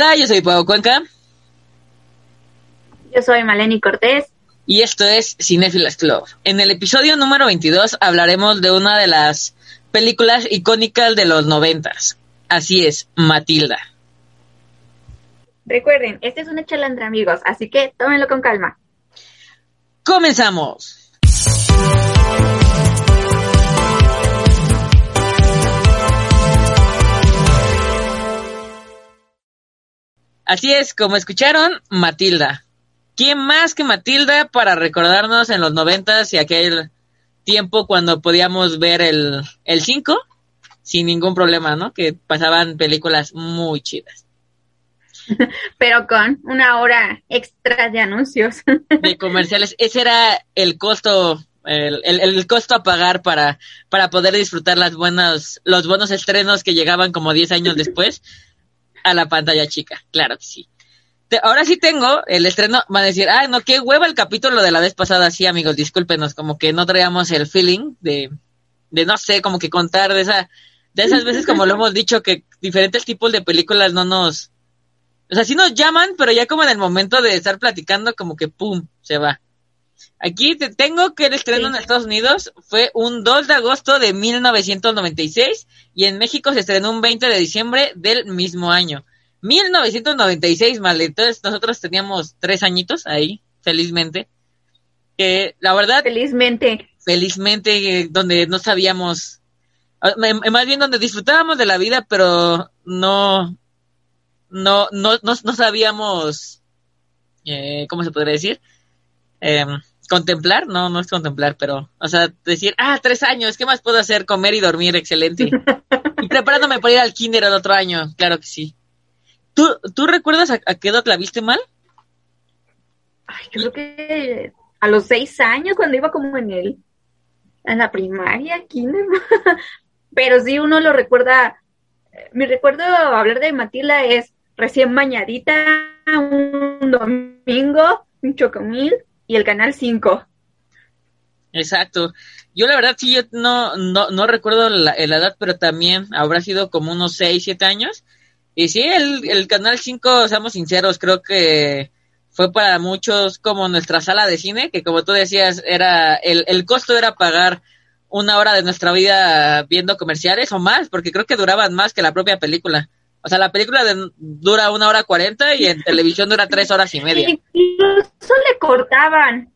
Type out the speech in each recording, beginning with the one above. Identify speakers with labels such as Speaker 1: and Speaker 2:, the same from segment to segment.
Speaker 1: Hola, yo soy Pau Cuenca.
Speaker 2: Yo soy Maleni Cortés.
Speaker 1: Y esto es Cinefilas Club. En el episodio número 22 hablaremos de una de las películas icónicas de los noventas. Así es, Matilda.
Speaker 2: Recuerden, este es una charla entre amigos, así que tómenlo con calma.
Speaker 1: ¡Comenzamos! Así es, como escucharon, Matilda. ¿Quién más que Matilda para recordarnos en los noventas y aquel tiempo cuando podíamos ver el 5 sin ningún problema, ¿no? Que pasaban películas muy chidas.
Speaker 2: Pero con una hora extra de anuncios.
Speaker 1: De comerciales. Ese era el costo, el, el, costo a pagar para, para poder disfrutar las buenas, los buenos estrenos que llegaban como 10 años después a la pantalla chica, claro que sí. ahora sí tengo el estreno, van a decir, ay, no, qué hueva el capítulo de la vez pasada, sí, amigos, discúlpenos, como que no traíamos el feeling de, de no sé, como que contar de esa, de esas veces como lo hemos dicho, que diferentes tipos de películas no nos, o sea, sí nos llaman, pero ya como en el momento de estar platicando, como que pum, se va. Aquí te tengo que el estreno en Estados Unidos fue un 2 de agosto de 1996 y en México se estrenó un 20 de diciembre del mismo año. 1996, mal. Entonces nosotros teníamos tres añitos ahí, felizmente. Que la verdad.
Speaker 2: Felizmente.
Speaker 1: Felizmente, donde no sabíamos. Ah, más bien donde disfrutábamos de la vida, pero no. No, no, no, no sabíamos. Eh, ¿Cómo se podría decir? Eh, contemplar, no, no es contemplar, pero, o sea, decir, ah, tres años, ¿qué más puedo hacer? Comer y dormir, excelente. y preparándome para ir al kinder el otro año, claro que sí. ¿Tú, ¿tú recuerdas a, qué edad la viste mal?
Speaker 2: Ay, yo creo que a los seis años, cuando iba como en el, en la primaria, kinder. pero sí, uno lo recuerda, mi recuerdo hablar de Matilda es recién bañadita, un domingo, un chocomil, y el canal 5.
Speaker 1: Exacto. Yo la verdad sí, yo no, no, no recuerdo la, edad, pero también habrá sido como unos 6, 7 años. Y sí, el, el canal 5, seamos sinceros, creo que fue para muchos como nuestra sala de cine, que como tú decías, era el, el costo era pagar una hora de nuestra vida viendo comerciales o más, porque creo que duraban más que la propia película. O sea, la película dura una hora cuarenta y en televisión dura tres horas y media.
Speaker 2: Incluso le cortaban.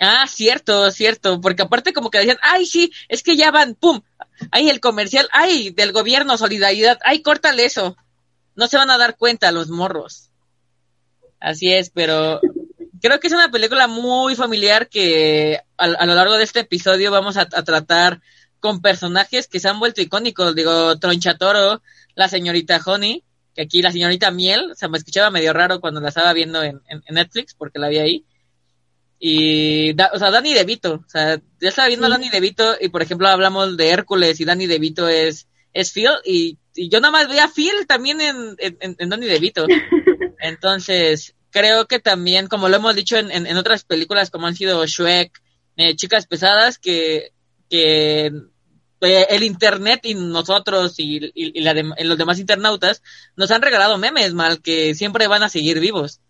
Speaker 1: Ah, cierto, cierto, porque aparte como que decían, ay, sí, es que ya van, pum, ay, el comercial, ay, del gobierno, solidaridad, ay, córtale eso. No se van a dar cuenta los morros. Así es, pero creo que es una película muy familiar que a, lo largo de este episodio vamos a, a, tratar con personajes que se han vuelto icónicos. Digo, Tronchatoro, la señorita Honey, que aquí la señorita Miel, se me escuchaba medio raro cuando la estaba viendo en, Netflix, porque la vi ahí. Y, o sea, Danny DeVito, o sea, ya estaba viendo a Danny DeVito y, por ejemplo, hablamos de Hércules y Danny DeVito es, es Phil y, yo nada más veía a Phil también en, en, en Danny DeVito. Entonces, creo que también, como lo hemos dicho en, en, otras películas como han sido Shrek, eh, Chicas Pesadas, que, que eh, el internet y nosotros y, los demás internautas nos han regalado memes mal que siempre van a seguir vivos.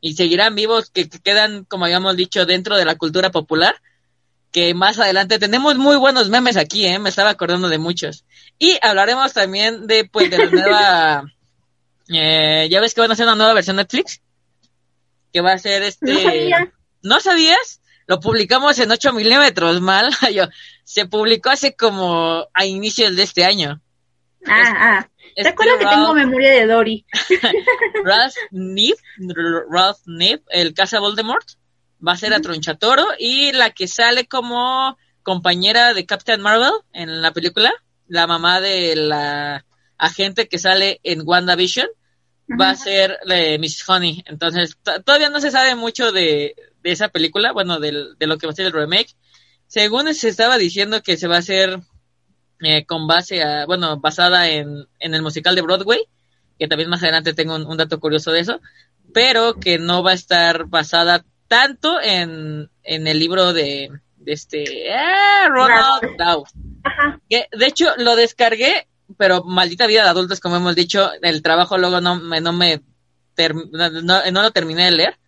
Speaker 1: Y seguirán vivos que, quedan como habíamos dicho dentro de la cultura popular que más adelante tenemos muy buenos memes aquí eh me estaba acordando de muchos. Y hablaremos también de pues de la nueva eh, ya ves que van a hacer una nueva versión Netflix que va a ser este no sabías lo publicamos en 8 milímetros, mal. Yo, se publicó hace como a inicios de este año.
Speaker 2: Ah, ah. ¿Te acuerdas que tengo memoria de Dory?
Speaker 1: Ralph Nip, Ralph Nip, el casa Voldemort, va a ser a Tronchatoro y la que sale como compañera de Captain Marvel en la película, la mamá de la agente que sale en WandaVision, va a ser eh, Miss Honey. Entonces, todavía no se sabe mucho de, de esa película, bueno, de lo que va a ser el remake. Según se estaba diciendo que se va a hacer eh, con base a, bueno, basada en, en el musical de Broadway, que también más adelante tengo un, dato curioso de eso, pero que no va a estar basada tanto en, en el libro de, de este, ah, Ronald Dow. Que, de hecho, lo descargué pero maldita vida de adultos, como hemos dicho, el trabajo luego no, me, no me no, lo terminé de leer,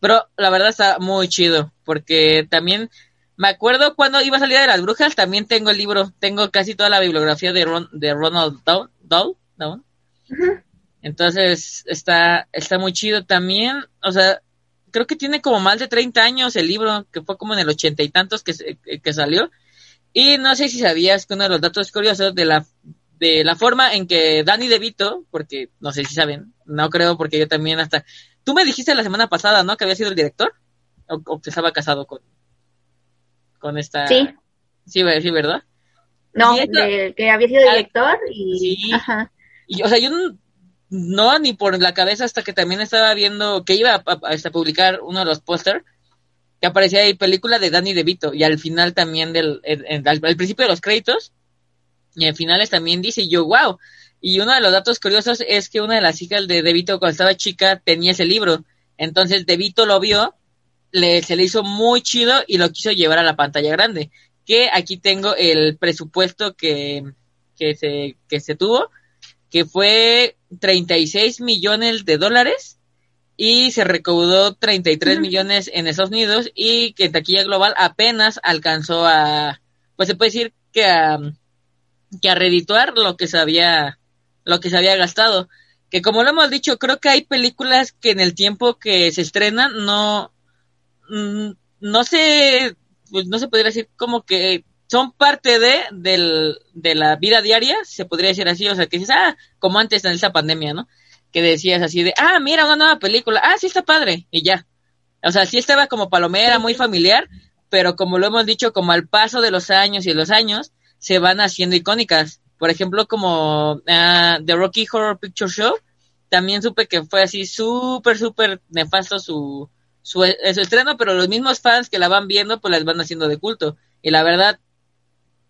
Speaker 1: pero la verdad está muy chido, porque también me acuerdo cuando iba a salir de las brujas, también tengo el libro, tengo casi toda la bibliografía de, Ron, de Ronald Dahl, entonces está, está muy chido también, o sea, creo que tiene como más de 30 años el libro, que fue como en el ochenta y tantos que, que salió, y no sé si sabías que uno de los datos curiosos de la de la forma en que Danny DeVito, porque no sé si saben, no creo porque yo también hasta... Tú me dijiste la semana pasada, ¿no? Que había sido el director o, que estaba casado con con esta...
Speaker 2: Sí.
Speaker 1: Sí, sí ¿verdad?
Speaker 2: No, que había sido ah, director y...
Speaker 1: Sí. Ajá. Y, o sea, yo no, ni por la cabeza hasta que también estaba viendo que iba a, publicar uno de los póster que aparecía ahí película de Danny DeVito y al final también del al, principio de los créditos y en finales también dice yo, wow. Y uno de los datos curiosos es que una de las hijas de Devito cuando estaba chica tenía ese libro. Entonces Devito lo vio, le, se le hizo muy chido y lo quiso llevar a la pantalla grande. Que aquí tengo el presupuesto que, que, se, que se tuvo, que fue 36 millones de dólares y se recaudó 33 millones en Estados Unidos y que en taquilla global apenas alcanzó a, pues se puede decir que a que a redituar lo que se había, lo que se había gastado. Que como lo hemos dicho, creo que hay películas que en el tiempo que se estrenan no, mm, no se, pues no se podría decir como que son parte de, del, de la vida diaria, se podría decir así, o sea, que dices, ah, como antes en esa pandemia, ¿no? Que decías así de, ah, mira, una nueva película, ah, sí está padre, y ya. O sea, sí estaba como palomera, muy familiar, pero como lo hemos dicho, como al paso de los años y los años, se van haciendo icónicas. Por ejemplo, como uh, The Rocky Horror Picture Show, también supe que fue así súper, súper nefasto su, su, su, estreno, pero los mismos fans que la van viendo, pues las van haciendo de culto. Y la verdad,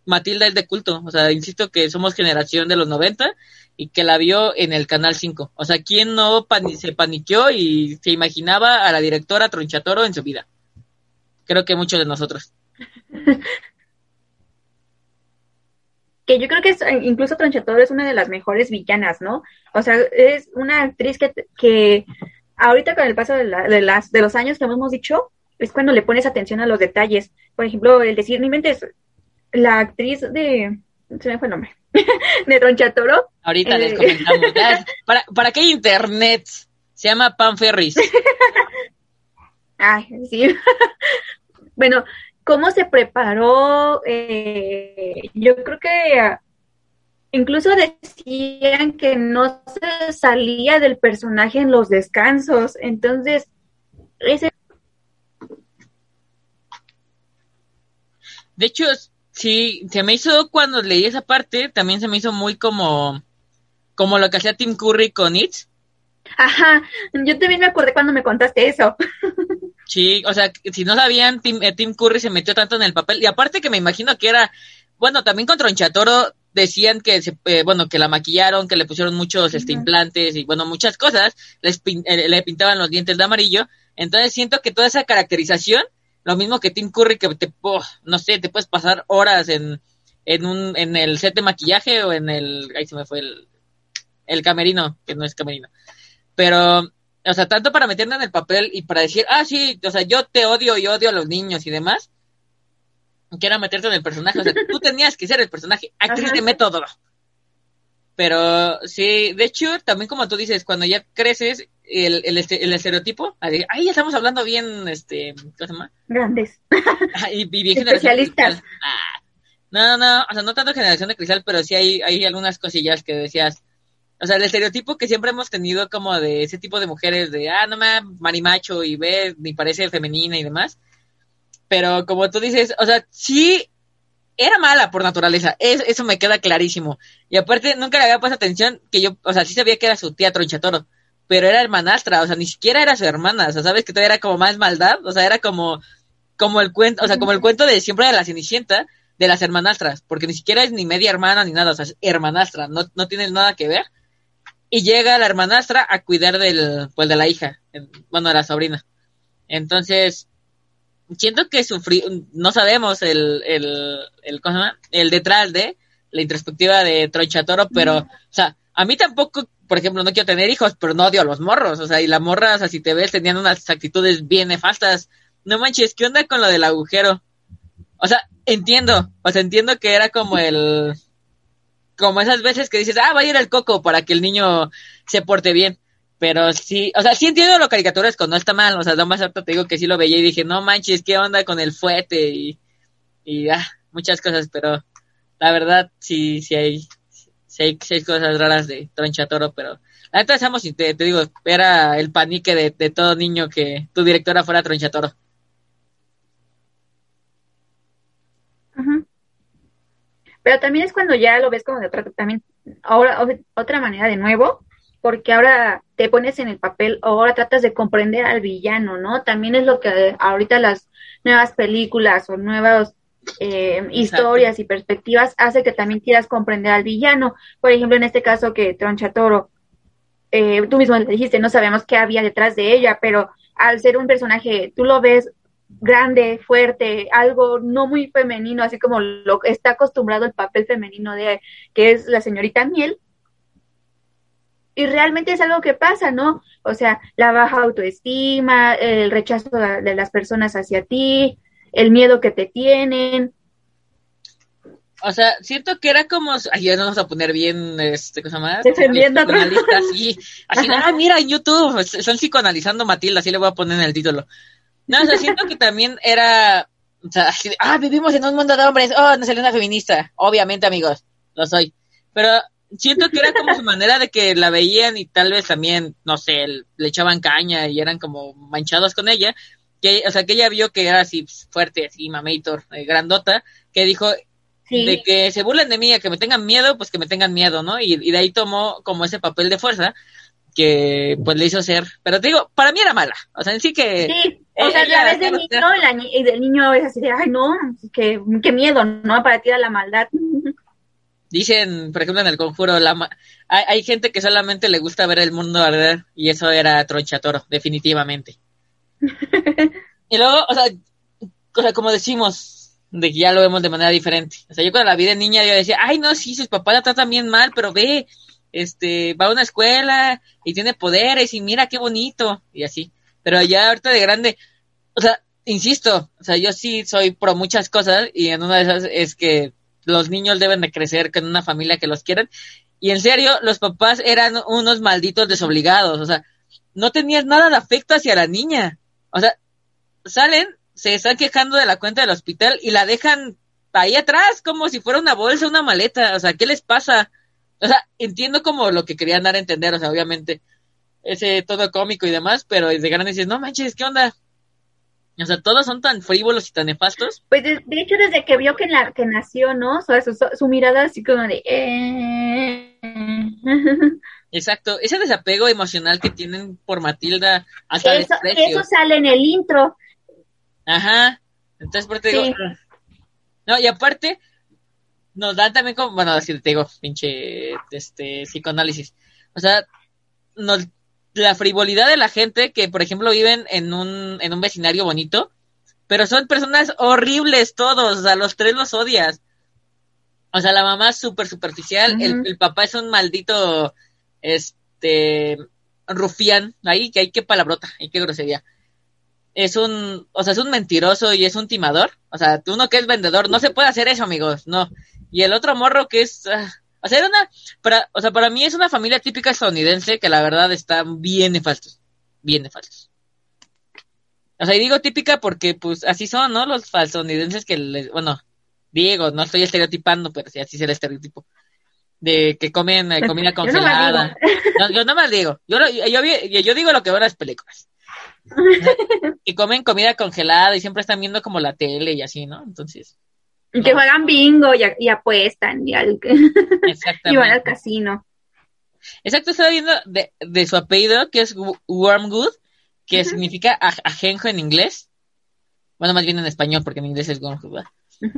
Speaker 1: Matilda es de culto. O sea, insisto que somos generación de los 90 y que la vio en el Canal 5. O sea, ¿quién no se paniqueó y se imaginaba a la directora Tronchatoro en su vida? Creo que muchos de nosotros.
Speaker 2: que yo creo que es, eh, incluso Tronchatoro es una de las mejores villanas, ¿no? O sea, es una actriz que, que ahorita con el paso de, de, las, de los años, como hemos dicho, es cuando le pones atención a los detalles. Por ejemplo, el decir, mi mente es la actriz de, se me fue el nombre, de Tronchatoro.
Speaker 1: Ahorita les eh, comentamos. ¿Para, ¿Para qué internet? Se llama Pan Ferris.
Speaker 2: Ay, sí. bueno, cómo se preparó, eh, yo creo que ah, incluso decían que no se salía del personaje en los descansos, entonces ese...
Speaker 1: De hecho, sí, se me hizo cuando leí esa parte, también se me hizo muy como, como lo que hacía Tim Curry con It.
Speaker 2: Ajá, yo también me acordé cuando me contaste eso.
Speaker 1: Sí, o sea, si no sabían, eh, Tim, Curry se metió tanto en el papel. Y aparte que me imagino que era, bueno, también con Tronchatoro decían que, se, eh, bueno, que la maquillaron, que le pusieron muchos este, implantes y, bueno, muchas cosas. Les eh, le pintaban los dientes de amarillo. Entonces siento que toda esa caracterización, lo mismo que Tim Curry, que te, oh, no sé, te puedes pasar horas en, en, un, en el set de maquillaje o en el, ahí se me fue el, el camerino, que no es camerino. Pero o sea, tanto para meterme en el papel y para decir, ah, sí, o sea, yo te odio y odio a los niños y demás, que era meterte en el personaje. O sea, tú tenías que ser el personaje, actriz de método. Pero sí, de hecho, también como tú dices, cuando ya creces, el, el, este, el estereotipo, ahí ya estamos hablando bien, este, ¿cómo se llama?
Speaker 2: Grandes.
Speaker 1: y, bien Especialistas. Ah, no, no, o sea, no tanto generación de cristal, pero sí hay, hay algunas cosillas que decías, o sea, el estereotipo que siempre hemos tenido como de ese tipo de mujeres de, ah, no me marimacho y ve, ni parece femenina y demás. Pero como tú dices, o sea, sí era mala por naturaleza, eso me queda clarísimo. Y aparte, nunca le había puesto atención que yo, o sea, sí sabía que era su tía Tronchatoro, pero era hermanastra, o sea, ni siquiera era su hermana, o sea, sabes que todavía era como más maldad, o sea, era como, como el cuento, o sea, como el cuento de siempre de la Cenicienta, de las hermanastras, porque ni siquiera es ni media hermana ni nada, o sea, es hermanastra, no, no tienes nada que ver y llega la hermanastra a cuidar del, pues de la hija, bueno, de la sobrina. Entonces, siento que sufrí, no sabemos el, el, el, el detrás de, la introspectiva de Tronchatoro, pero, o sea, a mí tampoco, por ejemplo, no quiero tener hijos, pero no odio a los morros, o sea, y la morra, o sea, si te ves, tenían unas actitudes bien nefastas. No manches, ¿qué onda con lo del agujero? O sea, entiendo, o sea, entiendo que era como el, como esas veces que dices, ah, va a ir el coco para que el niño se porte bien. Pero sí, o sea, sí entiendo lo caricaturesco, no está mal, o sea, más harto te digo que sí lo veía y dije, no manches, ¿qué onda con el fuete? Y, y ah, muchas cosas, pero la verdad sí, sí hay, sí seis cosas raras de Tronchatoro, pero la neta estamos, te, te digo, era el panique de, de todo niño que tu directora fuera Tronchatoro.
Speaker 2: Pero también es cuando ya lo ves como de otra, también, ahora, otra manera de nuevo, porque ahora te pones en el papel, ahora tratas de comprender al villano, ¿no? También es lo que ahorita las nuevas películas o nuevas eh, historias y perspectivas hace que también quieras comprender al villano. Por ejemplo, en este caso que Tronchatoro, eh, tú mismo le dijiste, no sabemos qué había detrás de ella, pero al ser un personaje, tú lo ves grande, fuerte, algo no muy femenino, así como lo está acostumbrado el papel femenino de que es la señorita Miel. Y realmente es algo que pasa, ¿no? O sea, la baja autoestima, el rechazo de las personas hacia ti, el miedo que te tienen.
Speaker 1: O sea, siento que era como, ay, ya nos vamos a poner bien, este, cosa más.
Speaker 2: Defendiendo a
Speaker 1: Así, así, ah, mira, en YouTube, están psicoanalizando Matilda, así le voy a poner en el título. No, o sea, siento que también era, o sea, ah, vivimos en un mundo de hombres, oh, no salió una feminista, obviamente, amigos, lo soy. Pero siento que era como su manera de que la veían y tal vez también, no sé, le echaban caña y eran como manchados con ella. Que, o sea, que ella vio que era así fuerte, así mamator, eh, grandota, que dijo de que se burlen de mí, a que me tengan miedo, pues que me tengan miedo, ¿no? Y, y de ahí tomó como ese papel de fuerza que pues le hizo ser, pero te digo, para mí era mala, o sea, en sí que...
Speaker 2: Sí, o sea, la vez del niño, y del niño es así de, ay no, qué, qué miedo, ¿no? Para ti la maldad.
Speaker 1: Dicen, por ejemplo, en el conjuro, la hay, hay, gente que solamente le gusta ver el mundo arder y eso era Tronchatoro, definitivamente. y luego, o sea, o sea, como decimos, de que ya lo vemos de manera diferente. O sea, yo cuando la vi de niña yo decía, ay no, sí, sus papás la tratan bien mal, pero ve, este, va a una escuela y tiene poderes y mira qué bonito y así. Pero ya ahorita de grande, o sea, insisto, o sea, yo sí soy pro muchas cosas y en una de esas es que los niños deben de crecer con una familia que los quieran. Y en serio, los papás eran unos malditos desobligados, o sea, no tenían nada de afecto hacia la niña. O sea, salen, se están quejando de la cuenta del hospital y la dejan ahí atrás como si fuera una bolsa, una maleta. O sea, ¿qué les pasa? O sea, entiendo como lo que querían dar a entender, o sea, obviamente, ese todo cómico y demás, pero desde grande dices, no manches, ¿qué onda? O sea, todos son tan frívolos y tan nefastos.
Speaker 2: Pues de, hecho, desde que vio que, la, que nació, ¿no? O sea, su, mirada así como de... Eh...
Speaker 1: Exacto, ese desapego emocional que tienen por Matilda hasta
Speaker 2: eso, eso sale en el intro.
Speaker 1: Ajá, entonces por te digo... No, y aparte, nos dan también como, bueno, así te digo, pinche este psicoanálisis. O sea, nos, la frivolidad de la gente que, por ejemplo, viven en un, en un vecindario bonito, pero son personas horribles todos, o sea, los tres los odias. O sea, la mamá es súper superficial, el, el, papá es un maldito, este, rufián, ahí, que hay que palabrota, hay que grosería. Es un, o sea, es un mentiroso y es un timador. O sea, uno que es vendedor, no se puede hacer eso, amigos, no. Y el otro morro que es... Ah, o sea, era una... Para, o sea, para mí es una familia típica estadounidense que la verdad está bien nefastos. Bien nefastos. O sea, y digo típica porque pues así son, ¿no? Los estadounidenses que les... Bueno, Diego, no estoy estereotipando, pero sí, así es el estereotipo. De que comen eh, comida congelada. yo, no, yo no me digo. Yo, yo, yo, digo lo que van las películas. y comen comida congelada y siempre están viendo como la tele y así, ¿no? Entonces...
Speaker 2: Que juegan bingo y, apuestan y, al, y van al casino.
Speaker 1: Exacto, estaba viendo de, de su apellido, que es Wormwood, que significa ajenjo en inglés. Bueno, más bien en español, porque en inglés es Wormwood.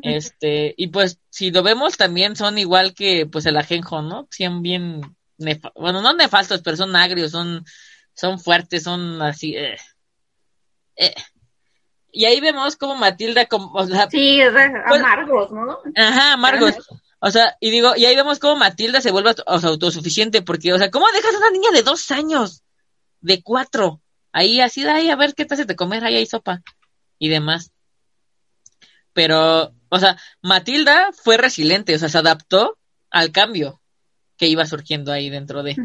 Speaker 1: Este, y pues, si lo vemos, también son igual que, pues, el ajenjo, ¿no? Son bien, bueno, no nefastos, pero son agrios, son, son fuertes, son así, eh. Eh. Y ahí vemos como Matilda, como,
Speaker 2: sí, pues, amargos, ¿no?
Speaker 1: Ajá, amargos. O sea, y digo, y ahí vemos cómo Matilda se vuelve autosuficiente, porque, o sea, ¿cómo dejas a una niña de dos años? De cuatro. Ahí así, ahí a ver qué te hace de comer, ahí hay sopa. Y demás. Pero, o sea, Matilda fue resiliente, o sea, se adaptó al cambio que iba surgiendo ahí dentro de.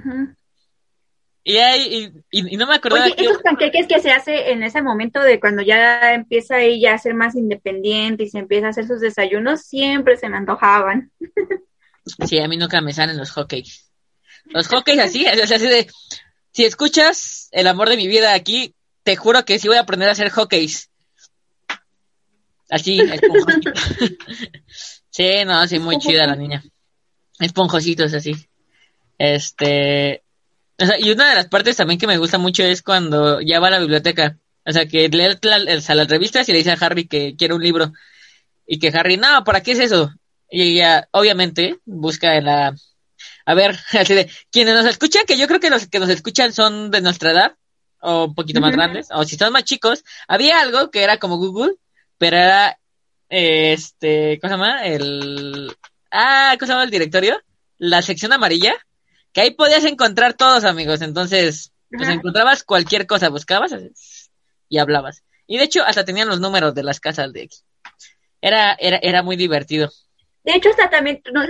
Speaker 1: Y, ahí, y, no me acordaba.
Speaker 2: Oye, esos panqueques que se hace en ese momento de cuando ya empieza ella a ser más independiente y se empieza a hacer sus desayunos, siempre se me antojaban.
Speaker 1: Sí, a mí nunca me salen los hotcakes. Los hotcakes así, así de, si escuchas el amor de mi vida aquí, te juro que sí voy a aprender a hacer hotcakes. Así, sí, no, sí, muy chida la niña. Esponjositos así. Este, o sea, y una de las partes también que me gusta mucho es cuando ya va a la biblioteca. O sea, que lee las revistas y le dice a Harry que quiere un libro. Y que Harry, no, ¿para qué es eso? Y ella, obviamente, busca en la... A ver, así de, quienes nos escuchan, que yo creo que los que nos escuchan son de nuestra edad, o un poquito más grandes, o si son más chicos, había algo que era como Google, pero era, este, ¿cómo se llama? El... Ah, ¿cómo se llama el directorio? La sección amarilla que ahí podías encontrar todos, amigos. Entonces, pues encontrabas cualquier cosa, buscabas y hablabas. Y de hecho, hasta tenían los números de las casas de X. Era, era, era muy divertido.
Speaker 2: De hecho, hasta también, no,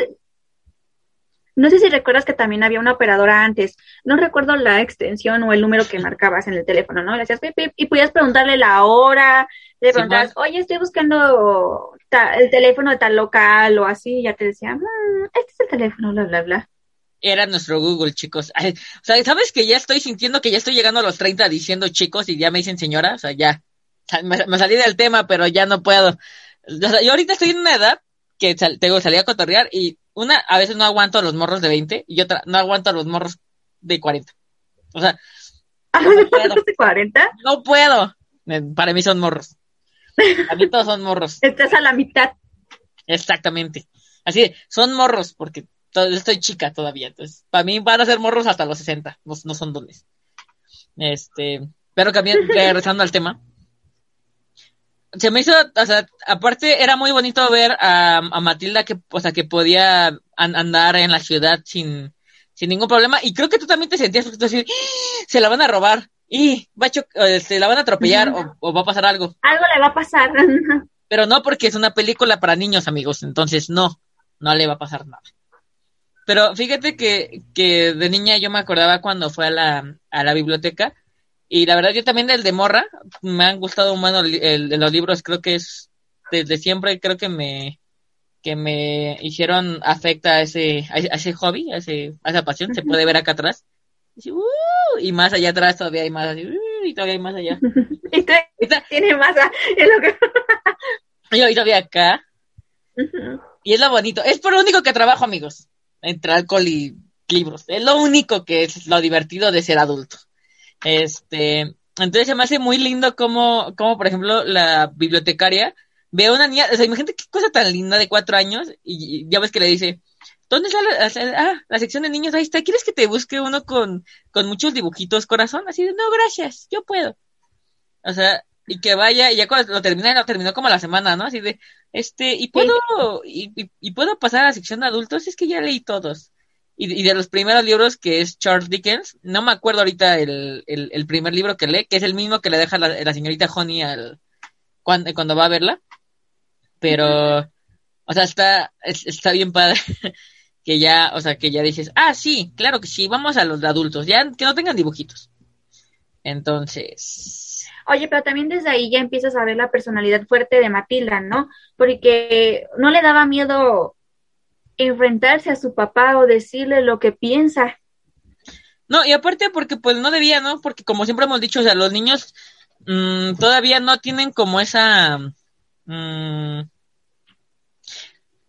Speaker 2: no sé si recuerdas que también había una operadora antes. No recuerdo la extensión o el número que marcabas en el teléfono, ¿no? Le hacías pip, pip, y podías preguntarle la hora, le preguntabas, oye, estoy buscando el teléfono de tal local o así, y ya te decía, mm, este es el teléfono, bla, bla, bla
Speaker 1: era nuestro Google, chicos. o sea, ¿sabes que ya estoy sintiendo que ya estoy llegando a los 30 diciendo chicos y ya me dicen señora? O sea, ya. me, salí del tema, pero ya no puedo. O sea, yo ahorita estoy en una edad que tengo, salí a cotorrear y una, a veces no aguanto a los morros de 20 y otra, no aguanto a los morros de 40. O sea,
Speaker 2: no puedo. de 40?
Speaker 1: No puedo. Para mí son morros. A mí todos son morros.
Speaker 2: Estás a la mitad.
Speaker 1: Exactamente. Así, son morros, porque estoy chica todavía, entonces, para mí van a ser morros hasta los 60, no, no son dones. Este, pero también, regresando al tema, se me hizo, o sea, aparte era muy bonito ver a, Matilda que, o sea, que podía andar en la ciudad sin, sin ningún problema, y creo que tú también te sentías, decías, ¡Ah! se la van a robar, y va a se este, la van a atropellar, o, o va a pasar algo.
Speaker 2: Algo le va a pasar.
Speaker 1: Pero no porque es una película para niños, amigos, entonces no, no le va a pasar nada. Pero fíjate que, que de niña yo me acordaba cuando fue a la, a la biblioteca y la verdad yo también del de morra me han gustado bueno el, de los libros creo que es desde siempre creo que me que me hicieron afecta a ese a ese hobby a, ese, a esa pasión se puede ver acá atrás. Y, uh, y más allá atrás todavía hay más uh, y todavía hay más allá.
Speaker 2: Y tiene más es lo que
Speaker 1: y todavía acá. Y es lo bonito es por lo único que trabajo amigos entre alcohol y libros. Es lo único que es lo divertido de ser adulto. Este, entonces se me hace muy lindo como, como por ejemplo, la bibliotecaria ve a una niña, o sea, imagínate qué cosa tan linda de cuatro años y ya ves que le dice, ¿dónde está la, ah, la sección de niños? Ahí está, ¿quieres que te busque uno con, con muchos dibujitos corazón? Así de, no, gracias, yo puedo. O sea, y que vaya, y ya cuando lo termina, lo terminó como la semana, ¿no? Así de, este, y puedo, y, y, puedo pasar a la sección de adultos, es que ya leí todos. Y, y, de los primeros libros, que es Charles Dickens, no me acuerdo ahorita el, el, el primer libro que lee, que es el mismo que le deja la, la señorita Honey al, cuando, cuando va a verla. Pero, o sea, está, está bien padre que ya, o sea, que ya dices, ah, sí, claro que sí, vamos a los adultos, ya que no tengan dibujitos. Entonces,
Speaker 2: Oye, pero también desde ahí ya empiezas a ver la personalidad fuerte de Matilda, ¿no? Porque no le daba miedo enfrentarse a su papá o decirle lo que piensa.
Speaker 1: No, y aparte porque pues no debía, ¿no? Porque como siempre hemos dicho, o sea, los niños mmm, todavía no tienen como esa... Mmm,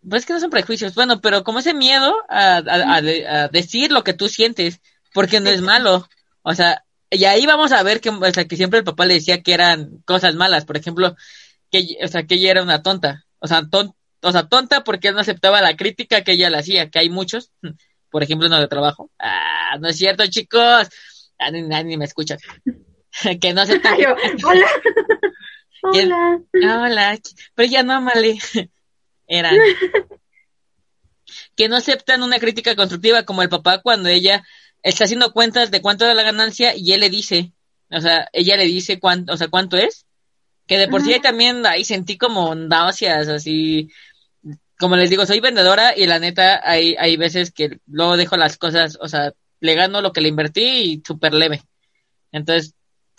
Speaker 1: pues que no son prejuicios, bueno, pero como ese miedo a, a, a decir lo que tú sientes, porque no es malo. O sea, y ahí vamos a ver que, o sea, que siempre el papá le decía que eran cosas malas, por ejemplo, que, o sea, que ella era una tonta, o sea, o sea, tonta porque no aceptaba la crítica que ella le hacía, que hay muchos, por ejemplo, en el trabajo. Ah, no es cierto, chicos, ah, ni, me escuchan. que no aceptan.
Speaker 2: hola. hola.
Speaker 1: hola. Pero ya no, Male. Eran. que no aceptan una crítica constructiva como el papá cuando ella está haciendo cuentas de cuánto era la ganancia y él le dice, o sea, ella le dice cuánto, o sea, cuánto es, que de por sí también ahí sentí como náuseas, así, como les digo, soy vendedora y la neta hay, hay veces que luego dejo las cosas, o sea, le gano lo que le invertí y súper leve. Entonces,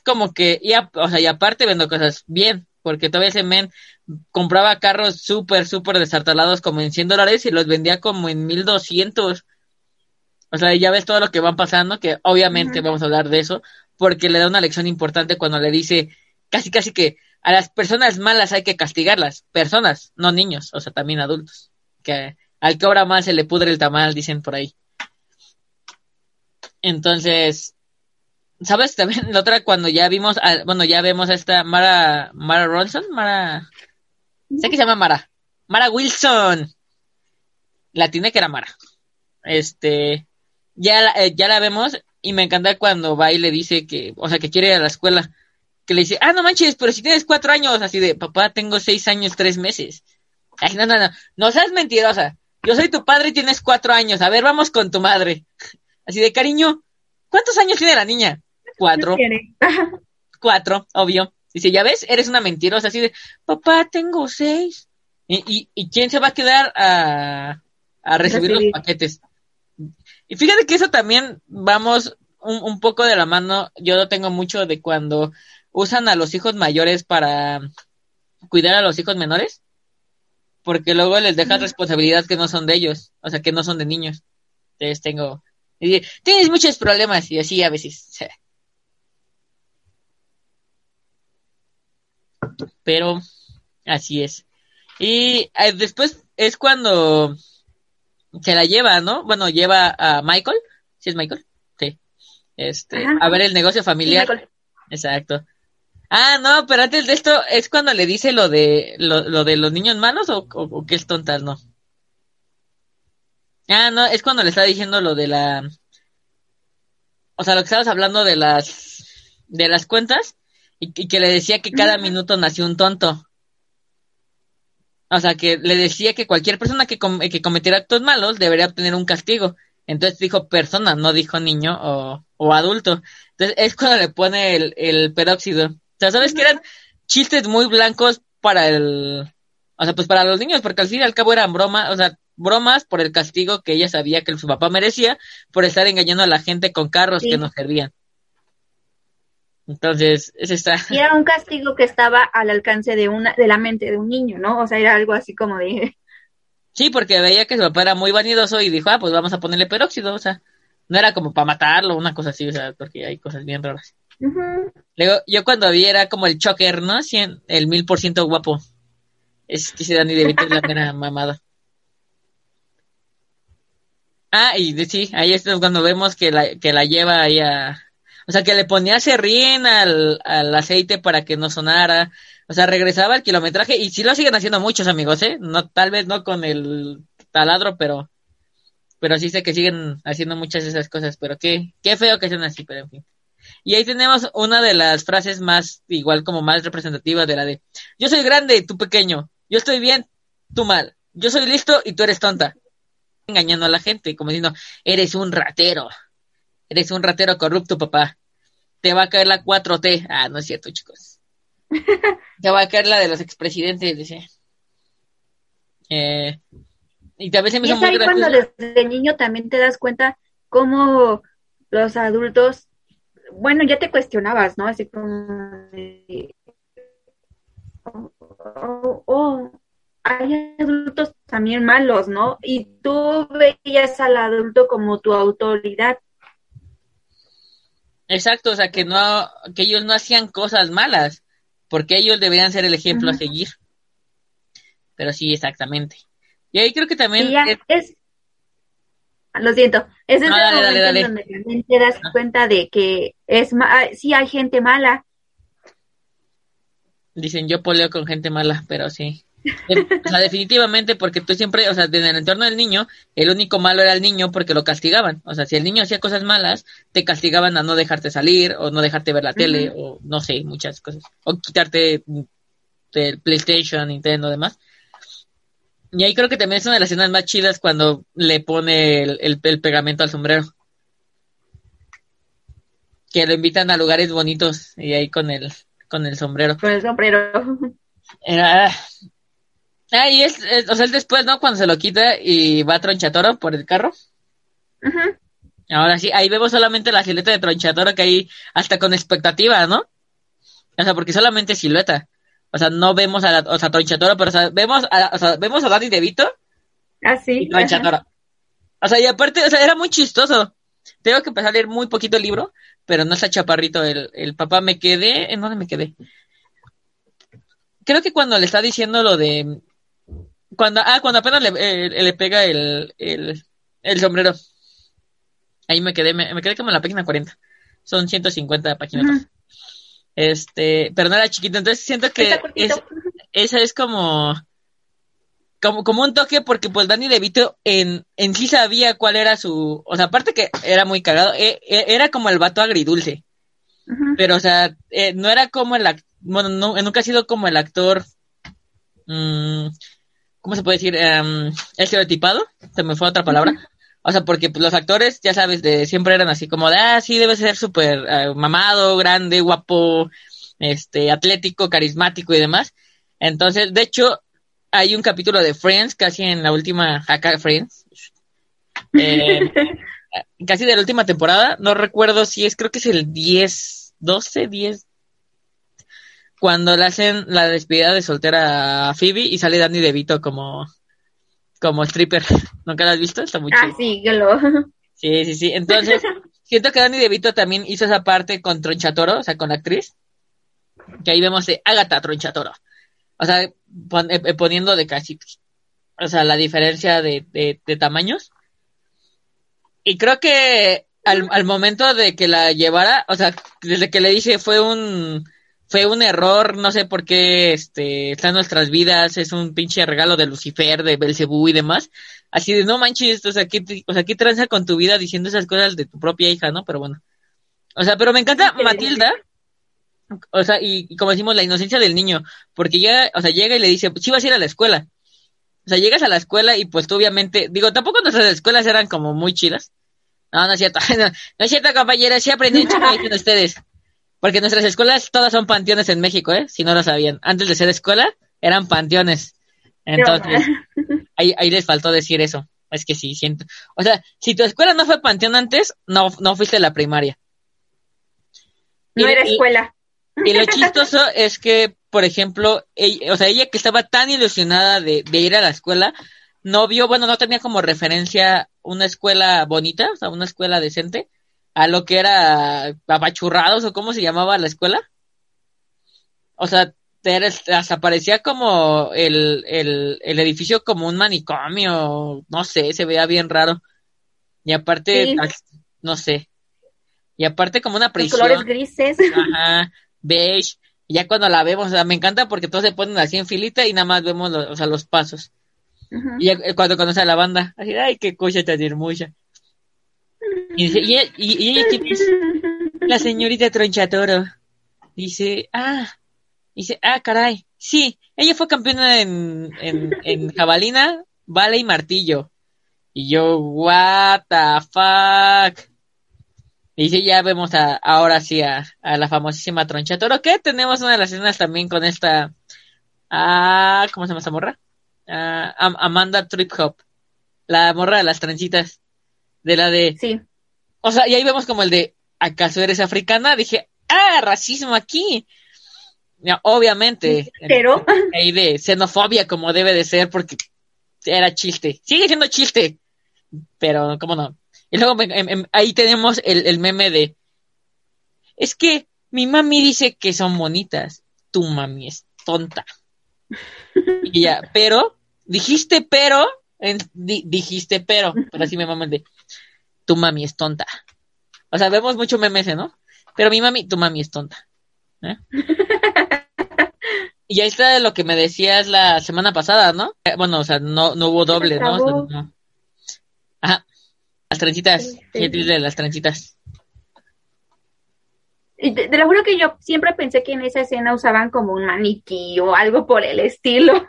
Speaker 1: como que, y, o sea, y aparte vendo cosas bien, porque todavía ese men compraba carros súper, súper desartalados como en 100 dólares y los vendía como en 1200. O sea, ya ves todo lo que van pasando, que obviamente vamos a hablar de eso, porque le da una lección importante cuando le dice casi, casi que a las personas malas hay que castigarlas. Personas, no niños, o sea, también adultos. Que al que obra mal se le pudre el tamal, dicen por ahí. Entonces, ¿sabes? También la otra cuando ya vimos, bueno, ya vemos a esta Mara, Mara Ronson, Mara, sé que se llama Mara, Mara Wilson. La tiene que era Mara. Este, ya, eh, ya la vemos y me encanta cuando va y le dice que, o sea, que quiere ir a la escuela. Que le dice, ah, no manches, pero si tienes cuatro años, así de, papá, tengo seis años, tres meses. Ay, no, no, no, no seas mentirosa. Yo soy tu padre y tienes cuatro años. A ver, vamos con tu madre. Así de, cariño, ¿cuántos años tiene la niña? Cuatro. Cuatro, obvio. Dice, ya ves, eres una mentirosa. Así de, papá, tengo seis. ¿Y, y, quién se va a quedar a, a recibir los paquetes? Y fíjate que eso también vamos un, un, poco de la mano. Yo lo tengo mucho de cuando usan a los hijos mayores para cuidar a los hijos menores. Porque luego les dejan responsabilidades que no son de ellos. O sea, que no son de niños. Entonces tengo. Tienes muchos problemas y así a veces. Pero así es. Y eh, después es cuando se la lleva, ¿no? Bueno, lleva a Michael. ¿Sí es Michael? Sí. Este, a ver el negocio familiar. Exacto. Ah, no, pero antes de esto es cuando le dice lo de lo, de los niños malos o, o, que es tonta, no. Ah, no, es cuando le está diciendo lo de la o sea, lo que estabas hablando de las de las cuentas y, que le decía que cada minuto nació un tonto. O sea, que le decía que cualquier persona que, que cometiera actos malos debería obtener un castigo. Entonces dijo persona, no dijo niño o, o adulto. Entonces es cuando le pone el, el peróxido. O sea, ¿sabes que eran chistes muy blancos para el... O sea, pues para los niños, porque al fin y al cabo eran bromas, o sea, bromas por el castigo que ella sabía que su papá merecía por estar engañando a la gente con carros que no servían. Entonces, ese está.
Speaker 2: Y era un castigo que estaba al alcance de una, de la mente de un niño, ¿no? O sea, era algo así como de.
Speaker 1: Sí, porque veía que su papá era muy vanidoso y dijo, ah, pues vamos a ponerle peróxido, o sea, no era como para matarlo, una cosa así, o sea, porque hay cosas bien raras. Luego, yo cuando vi era como el choker, ¿no? el mil por ciento guapo. Es que se Danny DeVito es la pena mamada. Ah, y sí, ahí es cuando vemos que la, que la lleva ahí a, o sea, que le ponía serrín al, al aceite para que no sonara. O sea, regresaba el kilometraje y sí lo siguen haciendo muchos amigos, ¿eh? No, tal vez no con el taladro, pero, pero sí sé que siguen haciendo muchas de esas cosas. Pero qué, qué feo que sean así, pero en fin. Y ahí tenemos una de las frases más, igual como más representativas de la de, yo soy grande tú pequeño, yo estoy bien, tú mal, yo soy listo y tú eres tonta. Engañando a la gente, como diciendo, eres un ratero. Eres un ratero corrupto, papá. Te va a caer la 4T. Ah, no es cierto, chicos. Te va a caer la de los expresidentes, dice. Eh, y también se me
Speaker 2: y es ahí cuando desde niño también te das cuenta cómo los adultos, bueno, ya te cuestionabas, ¿no? Así como, oh, oh, hay adultos también malos, ¿no? Y tú veías al adulto como tu autoridad.
Speaker 1: Exacto, o sea, que no, que ellos no hacían cosas malas, porque ellos deberían ser el ejemplo a seguir. Pero sí, exactamente. Y ahí creo que también...
Speaker 2: es... Lo siento, es el momento donde también te das ah. cuenta de que es ma sí hay gente mala.
Speaker 1: Dicen, yo poleo con gente mala, pero sí. O sea, definitivamente, porque tú siempre, o sea, en el entorno del niño, el único malo era el niño porque lo castigaban. O sea, si el niño hacía cosas malas, te castigaban a no dejarte salir, o no dejarte ver la tele, o no sé, muchas cosas. O quitarte del PlayStation, Nintendo, demás. Y ahí creo que también es una de las escenas más chidas cuando le pone el, el, el pegamento al sombrero. Que lo invitan a lugares bonitos y ahí con el, con el sombrero.
Speaker 2: Con el sombrero.
Speaker 1: Era... Ah, y es, es- o sea, es después, ¿no? Cuando se lo quita y va a Tronchatoro por el carro. Ahora sí, ahí vemos solamente la silueta de Tronchatoro que ahí hasta con expectativa, ¿no? O sea, porque solamente silueta. O sea, no vemos a la, o sea, Tronchatoro, pero o sea, vemos a, o sea, vemos a Danny DeVito
Speaker 2: Ah, sí.
Speaker 1: y Tronchatoro. O sea, y aparte, o sea, era muy chistoso. Tengo que empezar a leer muy poquito el libro, pero no está chaparrito el, el papá. Me quedé, ¿en dónde me quedé? Creo que cuando le está diciendo lo de, cuando, ah, cuando apenas le, eh, le pega el, el, el sombrero. Ahí me quedé, me, me quedé como en la página 40. Son 150 páginas.
Speaker 2: Ujú.
Speaker 1: Este, pero no era chiquito, entonces siento que es, esa es como, como, como un toque porque pues Danny DeVito en, en sí sabía cuál era su, o sea, aparte que era muy cagado, e- e- era como el vato agridulce,
Speaker 2: Ujú.
Speaker 1: pero o sea, eh, no era como el, act- bueno, no, nunca ha sido como el actor, mm, ¿cómo se puede decir? Em, estereotipado, se me fue otra palabra. O sea, porque pues, los actores, ya sabes, de siempre eran así como de, ah, sí, debe ser súper eh, mamado, grande, guapo, este, atlético, carismático y demás. Entonces, de hecho, hay un capítulo de Friends, casi en la última, acá Friends, eh, casi de la última temporada, no recuerdo si es, creo que es el 10, 12, 10, cuando le hacen la despedida de soltera a Phoebe y sale Danny DeVito como, como stripper. ¿Nunca la has visto? Está muy
Speaker 2: Ah,
Speaker 1: chido.
Speaker 2: sí, que lo.
Speaker 1: Sí, sí, sí. Entonces, siento que Danny DeVito también hizo esa parte con Tronchatoro, o sea, con la actriz. Que ahí vemos de Agatha Tronchatoro. O sea, pon- eh, eh, poniendo de casi, o sea, la diferencia de, de, de tamaños. Y creo que al, al momento de que la llevara, o sea, desde que le dije fue un, fue un error, no sé por qué, este, está en nuestras vidas, es un pinche regalo de Lucifer, de Belcebú y demás. Así de, no manches, o sea, ¿qué, o sea, ¿qué tranza con tu vida diciendo esas cosas de tu propia hija, no? Pero bueno. O sea, pero me encanta. Matilda. O sea, y, y como decimos, la inocencia del niño. Porque ya, o sea, llega y le dice, sí vas a ir a la escuela. O sea, llegas a la escuela y pues tú obviamente, digo, tampoco nuestras escuelas eran como muy chidas. No, no es cierto. No, no es cierto, compañera, sí aprendí ahí con ustedes. Porque nuestras escuelas todas son panteones en México, ¿eh? Si no lo sabían. Antes de ser escuela, eran panteones. Entonces, ahí, ahí les faltó decir eso. Es que sí, siento. O sea, si tu escuela no fue panteón antes, no, no fuiste a la primaria.
Speaker 2: No
Speaker 1: Y-
Speaker 2: era
Speaker 1: y-
Speaker 2: escuela.
Speaker 1: y lo chistoso es que, por ejemplo, ella, o sea, ella que estaba tan ilusionada de, de ir a la escuela, no vio, bueno, no tenía como referencia una escuela bonita, o sea, una escuela decente, a lo que era apachurrados o cómo se llamaba la escuela. O sea, era- hasta parecía como el, el, el edificio como un manicomio, no sé, se veía bien raro. Y aparte,
Speaker 2: Sí.
Speaker 1: no sé. Y aparte como una
Speaker 2: Los
Speaker 1: prisión.
Speaker 2: colores grises.
Speaker 1: Ajá, beige. Y ya cuando la vemos, o sea, me encanta porque todos se ponen así en filita y nada más vemos los, o sea, los pasos. Y ya, eh, cuando conoce a la banda, así, ay, qué cosa tan hermosa. Y dice, ¿y y- y ella? La señorita Tronchatoro. Dice, ah, dice, ah, caray. Sí, ella fue campeona en, en, en jabalina, bala y martillo. Y yo, what the fuck. Y sí, ya vemos a, ahora sí a, a la famosísima Tronchatoro, que tenemos una de las escenas también con esta, ah, ¿cómo se llama esa morra? Ah, Am- Amanda Trip Hop, la morra de las trencitas, de la de,
Speaker 2: Sí.
Speaker 1: o sea, y ahí vemos como el de, ¿acaso eres africana? Dije, ah, racismo aquí. Ya, obviamente,
Speaker 2: Pero,
Speaker 1: ahí de xenofobia como debe de ser porque era chiste. Sigue siendo chiste, pero cómo no. Y luego ahí tenemos el, el meme de, es que mi mami dice que son bonitas, tu mami es tonta. Y ya, pero, dijiste pero, en- di- dijiste pero, pero así me mama el de, tu mami es tonta. O sea, vemos mucho meme ese, ¿no? Pero mi mami, tu mami es tonta. ¿eh? Y ahí está lo que me decías la semana pasada, ¿no? Eh, Bueno, o sea, no, no hubo doble, ¿no? O sea,
Speaker 2: acabó.
Speaker 1: no. Ajá. Las trencitas.
Speaker 2: Sí, sí.
Speaker 1: ¿Qué dices de las trencitas?
Speaker 2: y te, te lo juro que yo siempre pensé que en esa escena usaban como un maniquí o algo por el estilo.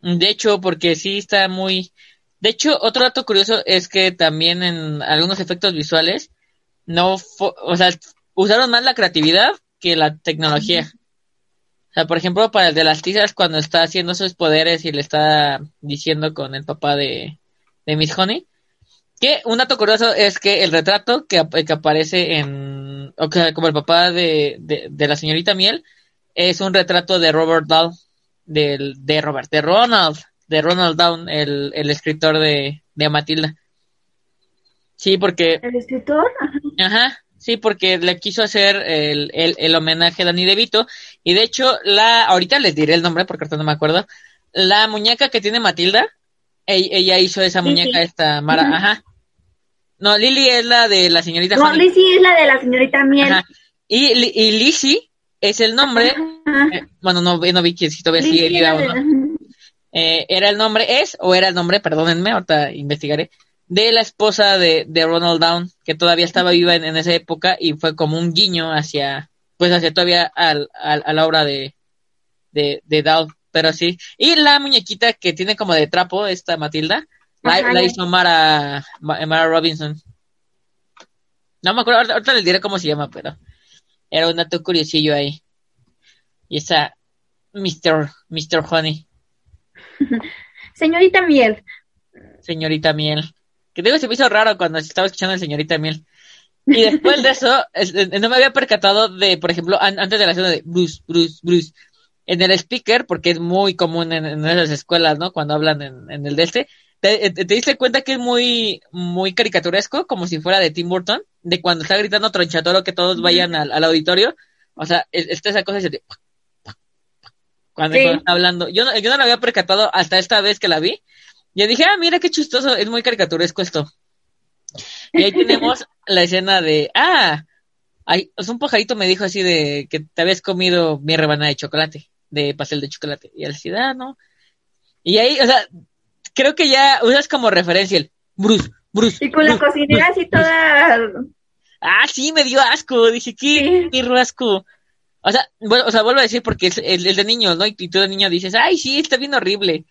Speaker 1: De hecho, porque sí está muy... De hecho, otro dato curioso es que también en algunos efectos visuales no, o sea, usaron más la creatividad que la tecnología. O sea, por ejemplo, para el de las tizas, cuando está haciendo sus poderes y le está diciendo con el papá de, de Miss Honey, que un dato curioso es que el retrato que, que aparece en, o sea, como el papá de, de, la señorita Miel, es un retrato de Robert Dahl, del, de Robert, de Ronald, de Ronald Down, el, el escritor de, de Matilda. Sí, porque...
Speaker 2: ¿El escritor?
Speaker 1: Ajá, sí, porque le quiso hacer el, el, el homenaje a Danny DeVito. Y de hecho, la, ahorita les diré el nombre porque ahorita no me acuerdo. La muñeca que tiene Matilda, ella, hizo esa muñeca, esta Mara, ajá. No, Lily es la de la señorita
Speaker 2: No, Lizzie es la de la señorita Miel.
Speaker 1: Y, y Lizzie es el nombre. Eh, bueno, no, no vi que si todavía sigue viva o no. Eh, era el nombre, es, o era el nombre, perdónenme, ahorita investigaré, de la esposa de, de Ronald Down, que todavía estaba viva en, esa época y fue como un guiño hacia, pues hacia todavía al, a la obra de, de, de Down, pero sí. Y la muñequita que tiene como de trapo, esta Matilda, la, hizo Mara, Mara Robinson. No me acuerdo, ahorita, les diré cómo se llama, pero era un dato curiosillo ahí. Y esa Mr. Mr. Honey.
Speaker 2: Señorita Miel.
Speaker 1: Señorita Miel. Que digo, se me hizo raro cuando estaba escuchando a Señorita Miel. Y después de eso, eh, no me había percatado de, por ejemplo, antes de la escena de Bruce, Bruce, Bruce, en el speaker, porque es muy común en, esas escuelas, ¿no? Cuando hablan en, el de este, te, te, diste cuenta que es muy, muy caricaturesco, como si fuera de Tim Burton, de cuando está gritando tronchatoro que todos vayan al, al auditorio. O sea, está esa cosa de, cuando, está hablando. Yo no, yo no lo había percatado hasta esta vez que la vi. Yo dije, ah, mira qué chistoso, es muy caricaturesco esto. Y ahí tenemos la escena de, ah, hay, un pajarito me dijo así de que te habías comido mi rebanada de chocolate, de pastel de chocolate. Y él decía, ah, no. Y ahí, o sea, creo que ya usas como referencia el Bruce, Bruce.
Speaker 2: Y con la cocinera así toda.
Speaker 1: Ah, sí, me dio asco. Dije, qué, qué asco. O sea, bueno, o sea, vuelvo a decir porque es el, de niños, ¿no? Y, tú de niño dices, ay, sí, está bien horrible.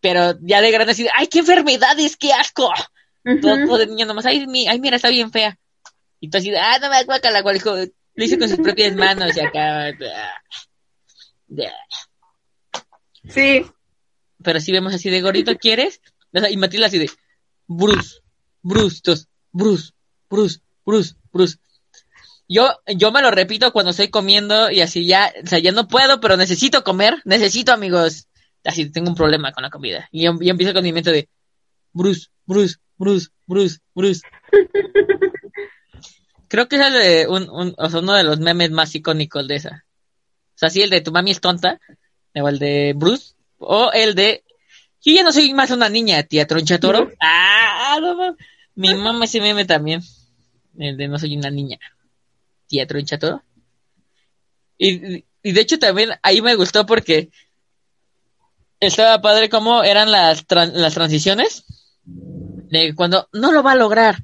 Speaker 1: Pero ya de grande así, ay, qué enfermedades, qué asco. todo, de niño nomás, ay, mi, ay, mira, está bien fea. Y tú así, ah, no me acuerdo la cual dijo, lo hice con sus propias manos y acá.
Speaker 2: Sí.
Speaker 1: Pero si vemos así de gordito, ¿quieres? Y Matilda así de, Bruce, Bruce, Bruce, Bruce, Bruce, Bruce yo, yo me lo repito cuando estoy comiendo y así ya, o sea, ya no puedo, pero necesito comer, necesito amigos. Así tengo un problema con la comida. Y yo, empiezo con mi mente de Bruce, Bruce, Bruce, Bruce, Bruce. Creo que es el de un, un, o sea, uno de los memes más icónicos de esa. O sea, sí, el de tu mami es tonta, o el de Bruce, o el de yo ya no soy más una niña, tía Tronchatoro. Ah, no, mi mamá ese meme también. El de no soy una niña teatro en Chato. Y, y de hecho también ahí me gustó porque estaba padre cómo eran las, las transiciones. De cuando no lo va a lograr,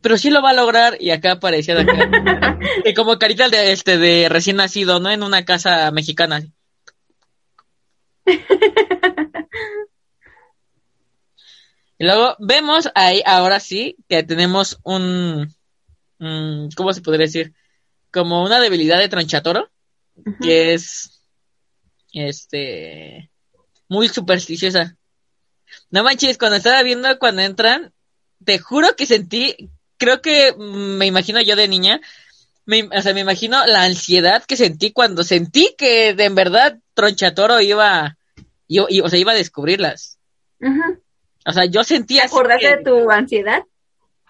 Speaker 1: pero sí lo va a lograr y acá aparecía como carita de este de recién nacido, ¿no? En una casa mexicana. y luego vemos ahí ahora sí que tenemos un, un ¿cómo se podría decir? Como una debilidad de Tronchatoro, que es este muy supersticiosa. No manches, cuando estaba viendo cuando entran, te juro que sentí, creo que me imagino yo de niña, me, o sea, me imagino la ansiedad que sentí cuando sentí que de en verdad Tronchatoro iba, yo, o sea, iba a descubrirlas. O sea, yo sentía...
Speaker 2: ¿Te acordaste de tu ansiedad?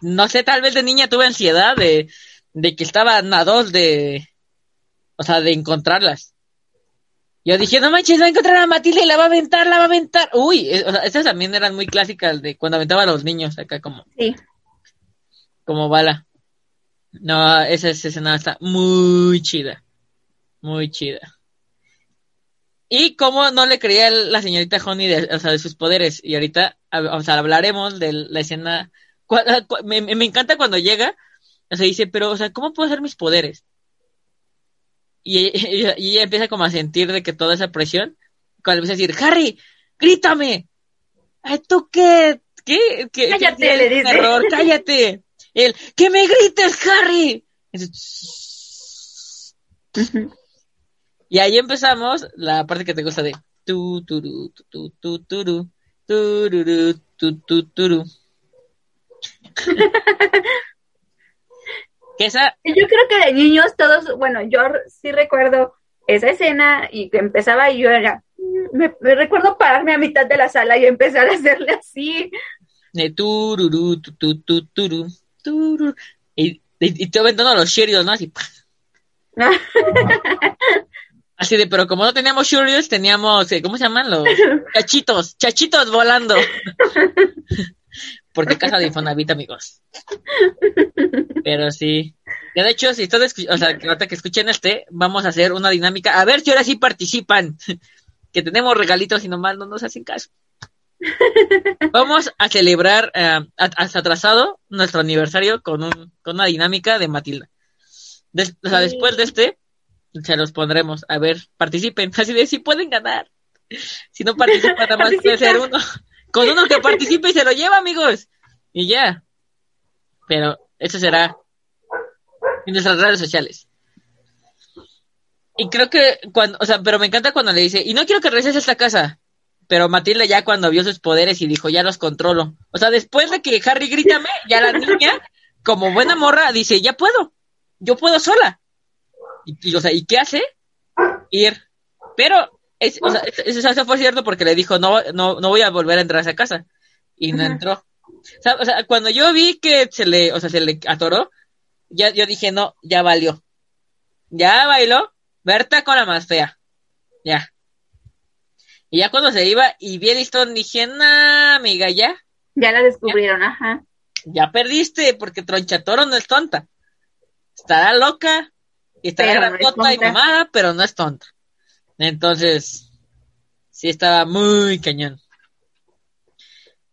Speaker 1: No sé, tal vez de niña tuve ansiedad de de que estaban a dos de, o sea, de encontrarlas. Yo dije, no manches, va a encontrar a Matilda y la va a aventar, la va a aventar. Uy, o sea, esas también eran muy clásicas de cuando aventaba a los niños acá como.
Speaker 2: Sí.
Speaker 1: Como bala. No, esa, escena está muy chida. Muy chida. Y como no le creía la señorita Honey de, o sea, de sus poderes. Y ahorita, o sea, hablaremos de la escena. Me, me encanta cuando llega o sea, dice, pero, o sea, ¿cómo puedo hacer mis poderes? Y ella, empieza como a sentir de que toda esa presión, cuando empieza a decir, Harry, grítame. Ay, ¿tú qué? ¿Qué? ¿Qué?
Speaker 2: Cállate,
Speaker 1: qué-
Speaker 2: le dice.
Speaker 1: Error, cállate. El, que me grites, Harry. Y ahí empezamos la parte que te gusta de tu turu tu tu tu turu tururu, tu tu turu. que esa
Speaker 2: Yo creo que de niños todos, bueno, yo sí recuerdo esa escena y que empezaba y yo era, me, me recuerdo pararme a mitad de la sala y empezar a hacerle así.
Speaker 1: de tururu tu tu tu turu turu y, y, y te aventando los Cheerios, ¿no? Así así de pero como no teníamos Cheerios teníamos eh, ¿cómo se llaman los chachitos chachitos volando porque casa de Infonavit amigos. Pero sí. Ya de hecho si ustedes escu- o sea que ahorita que escuchen este vamos a hacer una dinámica. A ver si ahora sí participan. Que tenemos regalitos y nomás no nos hacen caso. Vamos a celebrar eh, hasta atrasado nuestro aniversario con un con una dinámica de Matilda. Des- o sea
Speaker 2: Sí.
Speaker 1: después de este se los pondremos. A ver participen. Así de si pueden ganar. Si no participan nada más puede ser uno con uno que participe y se lo lleva amigos. Y ya. Pero eso será en nuestras redes sociales. Y creo que cuando o sea pero me encanta cuando le dice y no quiero que regreses a esta casa pero Matilda ya cuando vio sus poderes y dijo ya los controlo o sea después de que Harry grítame ya la niña como buena morra dice ya puedo. Yo puedo sola y, y, o sea y qué hace ir. Pero es, o sea, es- es- eso fue cierto porque le dijo no no no voy a volver a entrar a esa casa y no entró. O sea, o sea, cuando yo vi que se le o sea se le atoró ya yo dije no ya valió ya bailó Berta con la más fea. Ya. Y ya cuando se iba y vi el listón dije nah amiga ya
Speaker 2: Ya la descubrieron, ajá.
Speaker 1: ya perdiste porque Tronchatoro no es tonta. Estará loca y estará
Speaker 2: es
Speaker 1: grandota y mamada, pero no es tonta. Entonces, sí estaba muy cañón.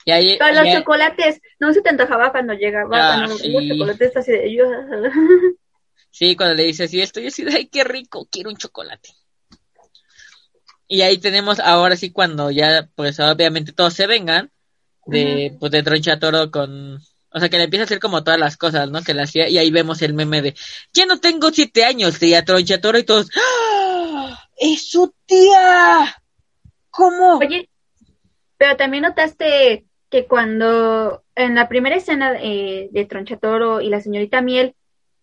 Speaker 1: Y ahí,
Speaker 2: Pero los
Speaker 1: y ahí-
Speaker 2: chocolates, no se te antojaba cuando llegaba,
Speaker 1: Ah,
Speaker 2: cuando
Speaker 1: sí.
Speaker 2: los chocolates así de yo.
Speaker 1: sí, cuando le dice así esto, yo así, de, ay, qué rico, quiero un chocolate. Y ahí tenemos ahora sí cuando ya, pues obviamente todos se vengan de, pues de Tronchatoro con, o sea que le empieza a hacer como todas las cosas, ¿no? Que le hacía, y ahí vemos el meme de, ya no tengo siete años, tía Tronchatoro y todos, ¡Ah! ¡Es su tía! ¿Cómo?
Speaker 2: Oye, pero también notaste que cuando en la primera escena eh, de Tronchatoro y la señorita Miel,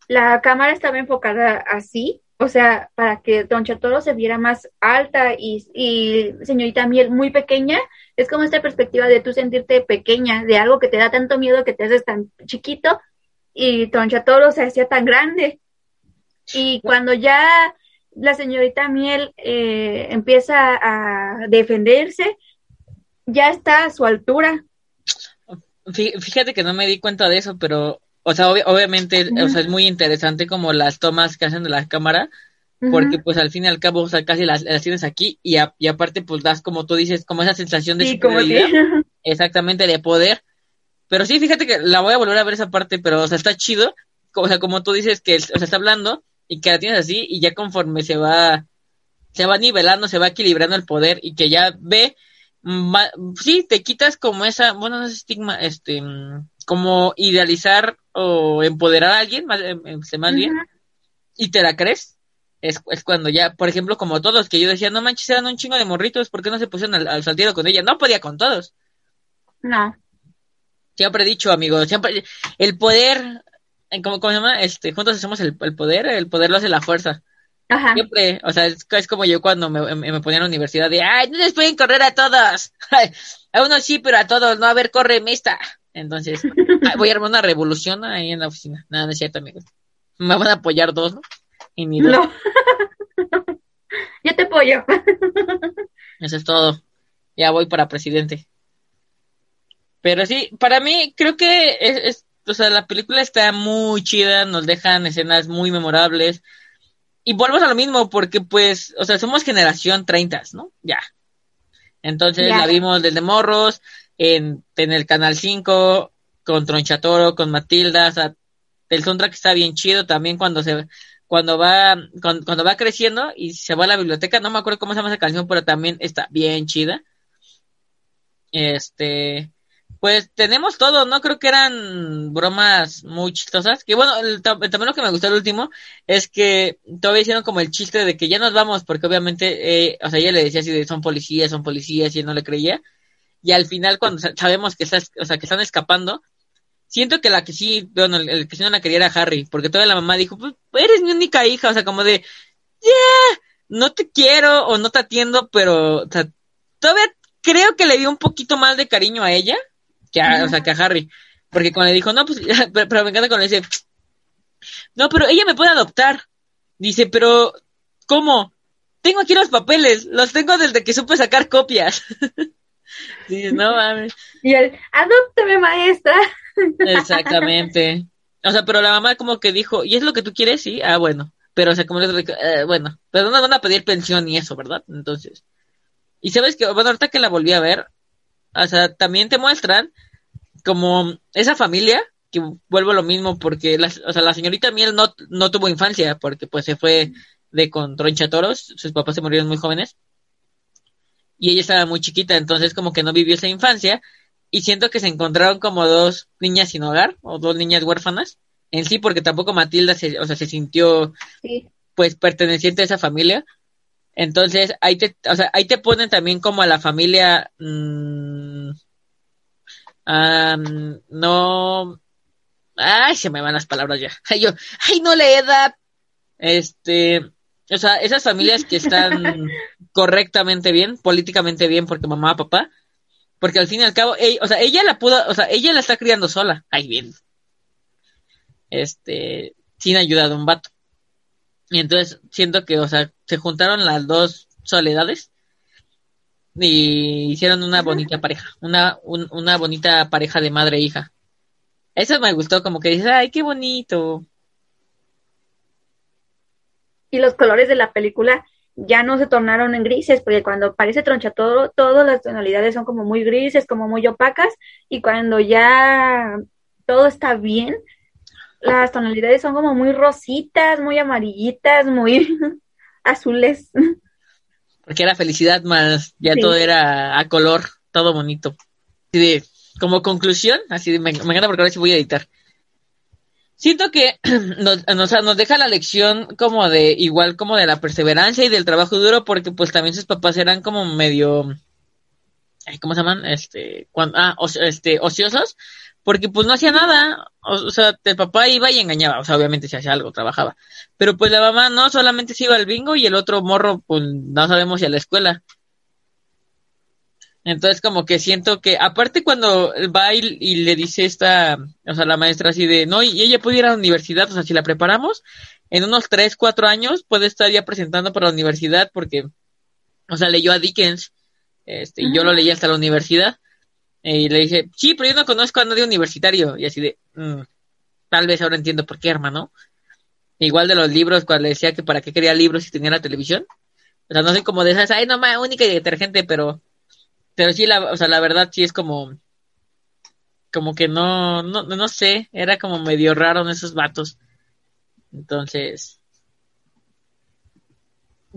Speaker 2: la cámara estaba enfocada así, o sea, para que Tronchatoro se viera más alta y, y señorita Miel muy pequeña, es como esta perspectiva de tú sentirte pequeña, de algo que te da tanto miedo que te haces tan chiquito y Tronchatoro se hacía tan grande. Y cuando ya la señorita Miel eh, empieza a defenderse, ya está a su altura.
Speaker 1: Fí- Fíjate que no me di cuenta de eso, pero, o sea, obvi- obviamente, o sea, es muy interesante como las tomas que hacen de la cámara, porque pues al fin y al cabo, o sea, casi las, las tienes aquí y, a- y aparte pues das como tú dices, como esa sensación de
Speaker 2: Sí, como
Speaker 1: superioridad,
Speaker 2: que...
Speaker 1: exactamente, de poder. Pero sí, fíjate que la voy a volver a ver esa parte, pero, o sea, está chido, o sea, como tú dices que, o sea, está hablando y que la tienes así y ya conforme se va, se va nivelando, se va equilibrando el poder y que ya ve, ma- sí, te quitas como esa, bueno, no es estigma, este, mm, como idealizar o empoderar a alguien, más, em, em, más bien, y te la crees. Es, es cuando ya, por ejemplo, como todos, que yo decía, no manches, eran un chingo de morritos, ¿por qué no se pusieron al, al saltero con ella? No podía con todos.
Speaker 2: No.
Speaker 1: Siempre he dicho, amigos, siempre, el poder, ¿cómo, cómo se llama? Este, juntos hacemos el, el poder, el poder lo hace la fuerza.
Speaker 2: Ajá.
Speaker 1: Siempre, o sea, es, es como yo cuando me, me, ponía en la universidad de, ay, no les pueden correr a todos. A unos sí, pero a todos, no, a ver, corre, esta. Entonces, ay, voy a armar una revolución ahí en la oficina. Nada, no es cierto, amigos. Me van a apoyar dos, ¿no? Y ni dos.
Speaker 2: No. Yo te apoyo.
Speaker 1: Eso es todo. Ya voy para presidente. Pero sí, para mí creo que es, es- o sea, la película está muy chida, nos dejan escenas muy memorables. Y volvemos a lo mismo, porque pues, o sea, somos generación 30, ¿no? Ya. Entonces
Speaker 2: Ya.
Speaker 1: la vimos desde morros, en, en el Canal 5, con Tronchatoro, con Matilda, o sea, el soundtrack está bien chido también cuando se, cuando va, cuando, cuando va creciendo y se va a la biblioteca, no me acuerdo cómo se llama esa canción, pero también está bien chida. este, pues tenemos todo, ¿no? Creo que eran bromas muy chistosas. Que bueno, también lo que me gustó el último es que todavía hicieron como el chiste de que ya nos vamos, porque obviamente, eh, o sea, ella le decía así de son policías, son policías, y él no le creía. Y al final, cuando sabemos que, está, o sea, que están escapando, siento que la que sí, bueno, el, que sí no la quería era Harry, porque toda la mamá dijo, pues eres mi única hija, o sea, como de, yeah, no te quiero o no te atiendo, pero, o sea, todavía creo que le dio un poquito más de cariño a ella que a, o sea, que a Harry. Porque cuando le dijo, no, pues, pero, me encanta cuando le dice, no, pero ella me puede adoptar. Dice, pero, ¿cómo? Tengo aquí los papeles, los tengo desde que supe sacar copias. Dice, no mames.
Speaker 2: Y él, adóptame, maestra.
Speaker 1: Exactamente. O sea, pero la mamá como que dijo, ¿y es lo que tú quieres? Sí, ah, bueno. Pero, o sea, como le eh, bueno, pero no van a pedir pensión y eso, ¿verdad? Entonces. Y sabes que, bueno, ahorita que la volví a ver, o sea, también te muestran como esa familia, que vuelvo a lo mismo, porque la, o sea, la señorita Miel no, no tuvo infancia, porque pues se fue de con toros, sus papás se murieron muy jóvenes, y ella estaba muy chiquita, entonces como que no vivió esa infancia, y siento que se encontraron como dos niñas sin hogar, o dos niñas huérfanas, en sí, porque tampoco Matilda se, o sea, se sintió pues perteneciente a esa familia, entonces, ahí te, o sea, ahí te ponen también como a la familia, mmm, no, ay, se me van las palabras ya. Ay, yo, ay, no le edad. Este, o sea, esas familias que están correctamente bien, políticamente bien, porque mamá, papá, porque al fin y al cabo, ella, o sea, ella la pudo, o sea, ella la está criando sola, ay, bien. Este, sin ayuda de un vato. Y entonces siento que, o sea, se juntaron las dos soledades y hicieron una bonita pareja, una, una bonita pareja de madre e hija. Eso me gustó, como que dices, ay, qué bonito.
Speaker 2: Y los colores de la película ya no se tornaron en grises, porque cuando parece troncha todo, todas las tonalidades son como muy grises, como muy opacas, y cuando ya todo está bien, las tonalidades son como muy rositas, muy amarillitas, muy azules.
Speaker 1: Porque era felicidad más, ya todo era a color, todo bonito. Así de, como conclusión, así de, me, encanta porque ahora sí voy a editar. Siento que nos, nos, nos, deja la lección como de, igual como de la perseverancia y del trabajo duro, porque pues también sus papás eran como medio, ¿cómo se llaman? Este, cuando, ah, este, ociosos, porque pues no hacía nada, o, sea, el papá iba y engañaba, o sea, obviamente si hacía algo, trabajaba, pero pues la mamá no, solamente se iba al bingo y el otro morro, pues no sabemos si a la escuela. Entonces como que siento que, aparte cuando va y, le dice esta, o sea, la maestra así de, no, y ella puede ir a la universidad, o sea, si la preparamos, en unos tres, cuatro años puede estar ya presentando para la universidad porque, o sea, leyó a Dickens, este, y yo lo leí hasta la universidad. Y le dije, sí, pero yo no conozco a nadie universitario. Y así de, mm, tal vez ahora entiendo por qué, hermano. Igual de los libros, cuando le decía que para qué quería libros si tenía la televisión. O sea, no sé como de esas, ay, no, única y detergente, pero, pero sí, la, o sea, la verdad sí es como, como que no, no, no sé, era como medio raro esos vatos. Entonces,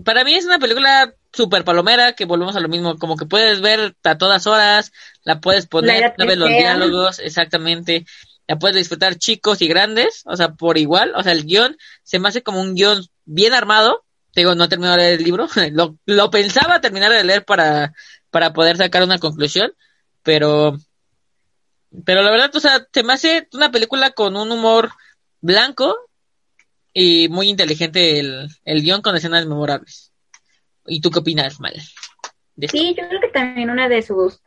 Speaker 1: para mí es una película super palomera, que volvemos a lo mismo, como que puedes ver a todas horas, la puedes poner, ves los diálogos, exactamente, la puedes disfrutar chicos y grandes, o sea, por igual, o sea, el guion se me hace como un guion bien armado, digo, no he terminado de leer el libro, lo, lo pensaba terminar de leer para, para poder sacar una conclusión, pero, pero la verdad, o sea, se me hace una película con un humor blanco y muy inteligente el, el guion con escenas memorables. ¿Y tú qué opinas, Mal?
Speaker 2: Sí, yo creo que también una de sus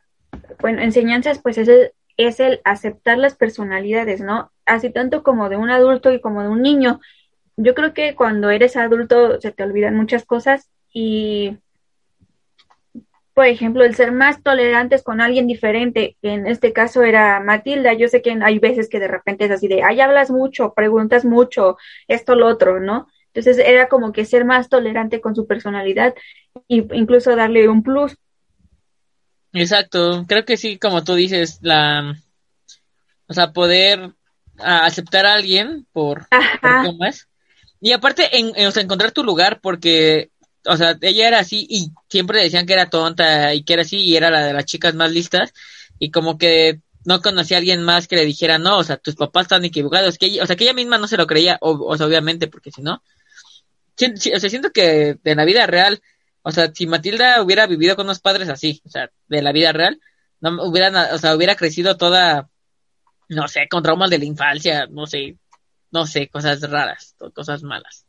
Speaker 2: bueno, enseñanzas pues es el, es el aceptar las personalidades, ¿no? Así tanto como de un adulto y como de un niño. Yo creo que cuando eres adulto se te olvidan muchas cosas y, por ejemplo, el ser más tolerantes con alguien diferente, que en este caso era Matilda, yo sé que hay veces que de repente es así de, ay, hablas mucho, preguntas mucho, esto, lo otro, ¿no? Entonces era como que ser más tolerante con su personalidad e incluso darle un plus.
Speaker 1: Exacto, creo que sí, como tú dices, la, o sea, poder aceptar a alguien por, por cómo es. Y aparte, en, o sea, encontrar tu lugar, porque o sea, ella era así y siempre decían que era tonta y que era así y era la de las chicas más listas y como que no conocía a alguien más que le dijera, no, o sea, tus papás están equivocados, que o sea, que ella misma no se lo creía, o, sea, obviamente, porque si no, o sea, siento que de la vida real, o sea, si Matilda hubiera vivido con unos padres así, o sea, de la vida real, no hubiera, o sea, hubiera crecido toda, no sé, con traumas de la infancia, no sé, no sé, cosas raras, cosas malas.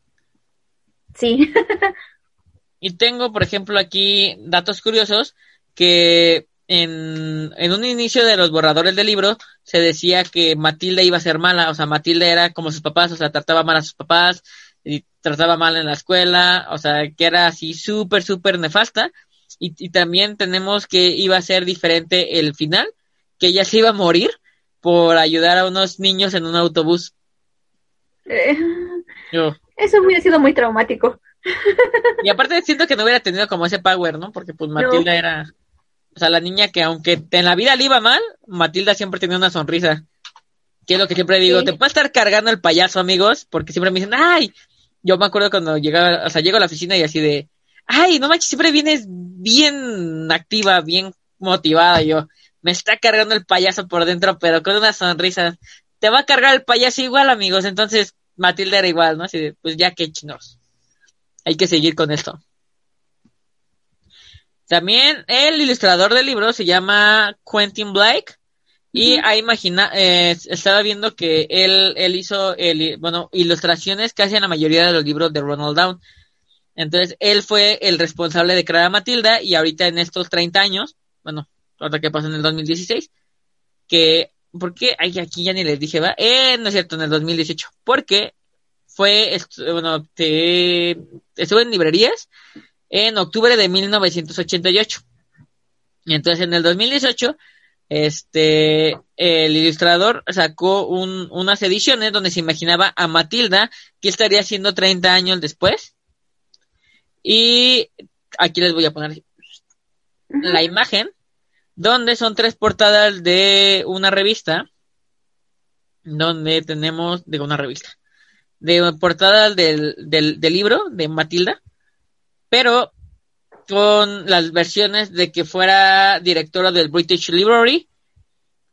Speaker 2: Sí.
Speaker 1: y tengo, por ejemplo, aquí datos curiosos que en, en un inicio de los borradores del libro se decía que Matilda iba a ser mala, o sea, Matilda era como sus papás, o sea, trataba mal a sus papás y trataba mal en la escuela, o sea, que era así súper, súper nefasta. Y, y también tenemos que iba a ser diferente el final, que ella se iba a morir por ayudar a unos niños en un autobús.
Speaker 2: Eh, eso hubiera sido muy traumático.
Speaker 1: Y aparte siento que no hubiera tenido como ese power, ¿no? Porque pues Matilda era o sea, la niña que aunque en la vida le iba mal, Matilda siempre tenía una sonrisa. Que es lo que siempre digo, te puede estar cargando el payaso, amigos, porque siempre me dicen, ay, yo me acuerdo cuando llegaba, o sea, llego a la oficina y así de, ay, no manches, siempre vienes bien activa, bien motivada, yo, me está cargando el payaso por dentro, pero con una sonrisa. Te va a cargar el payaso igual, amigos, entonces Matilda era igual, ¿no? Así de, pues ya que chinos. Hay que seguir con esto. También el ilustrador del libro se llama Quentin Blake. Y ahí imagina, eh, estaba viendo que él, él hizo, el, bueno, ilustraciones casi en la mayoría de los libros de Ronald Down. Entonces, él fue el responsable de crear a Matilda y ahorita en estos 30 años, bueno, que pasó en el 2016, que, ¿por qué? Ay, aquí ya ni les dije, va, eh, no es cierto, en el 2018, porque fue, bueno, te, estuvo en librerías en octubre de 1988. Y entonces en el 2018, este, el ilustrador sacó un, unas ediciones donde se imaginaba a Matilda que estaría haciendo 30 años después. Y aquí les voy a poner la imagen, donde son tres portadas de una revista, donde tenemos, de una revista, de portadas del, del, del libro de Matilda, pero con las versiones de que fuera directora del British Library,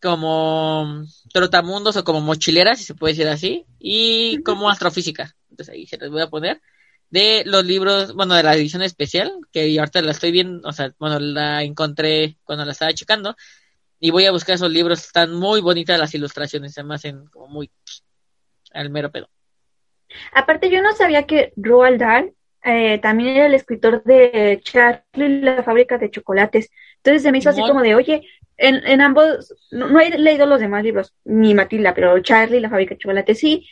Speaker 1: como trotamundos o como mochilera, si se puede decir así, y como astrofísica. Entonces ahí se les voy a poner de los libros, bueno, de la edición especial, que ahorita la estoy viendo, o sea, bueno, la encontré cuando la estaba checando, y voy a buscar esos libros, están muy bonitas las ilustraciones, se me hacen como muy al mero pedo.
Speaker 2: Aparte, yo no sabía que Roald Dahl eh, también era el escritor de Charlie la fábrica de chocolates. Entonces se me hizo así como de, oye, en, en ambos, no, he leído los demás libros, ni Matilda, pero Charlie la fábrica de chocolates sí.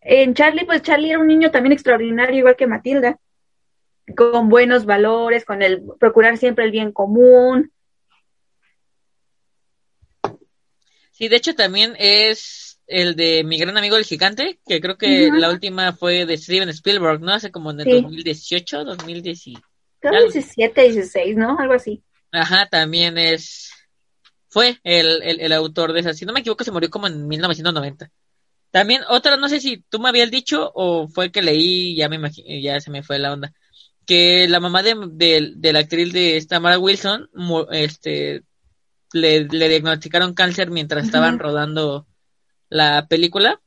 Speaker 2: En Charlie, pues Charlie era un niño también extraordinario, igual que Matilda, con buenos valores, con el procurar siempre el bien común.
Speaker 1: Sí, de hecho también es el de Mi gran amigo el gigante, que creo que la última fue de Steven Spielberg, ¿no? Hace como en el 2018, 2017.
Speaker 2: 17, 16, ¿no? Algo así.
Speaker 1: Ajá, también es. Fue el, el, autor de esa. Si no me equivoco, se murió como en 1990. También otra, no sé si tú me habías dicho o fue que leí, ya me ya se me fue la onda. Que la mamá de, de, la actriz de esta Mara Wilson, este, le, le diagnosticaron cáncer mientras estaban rodando la película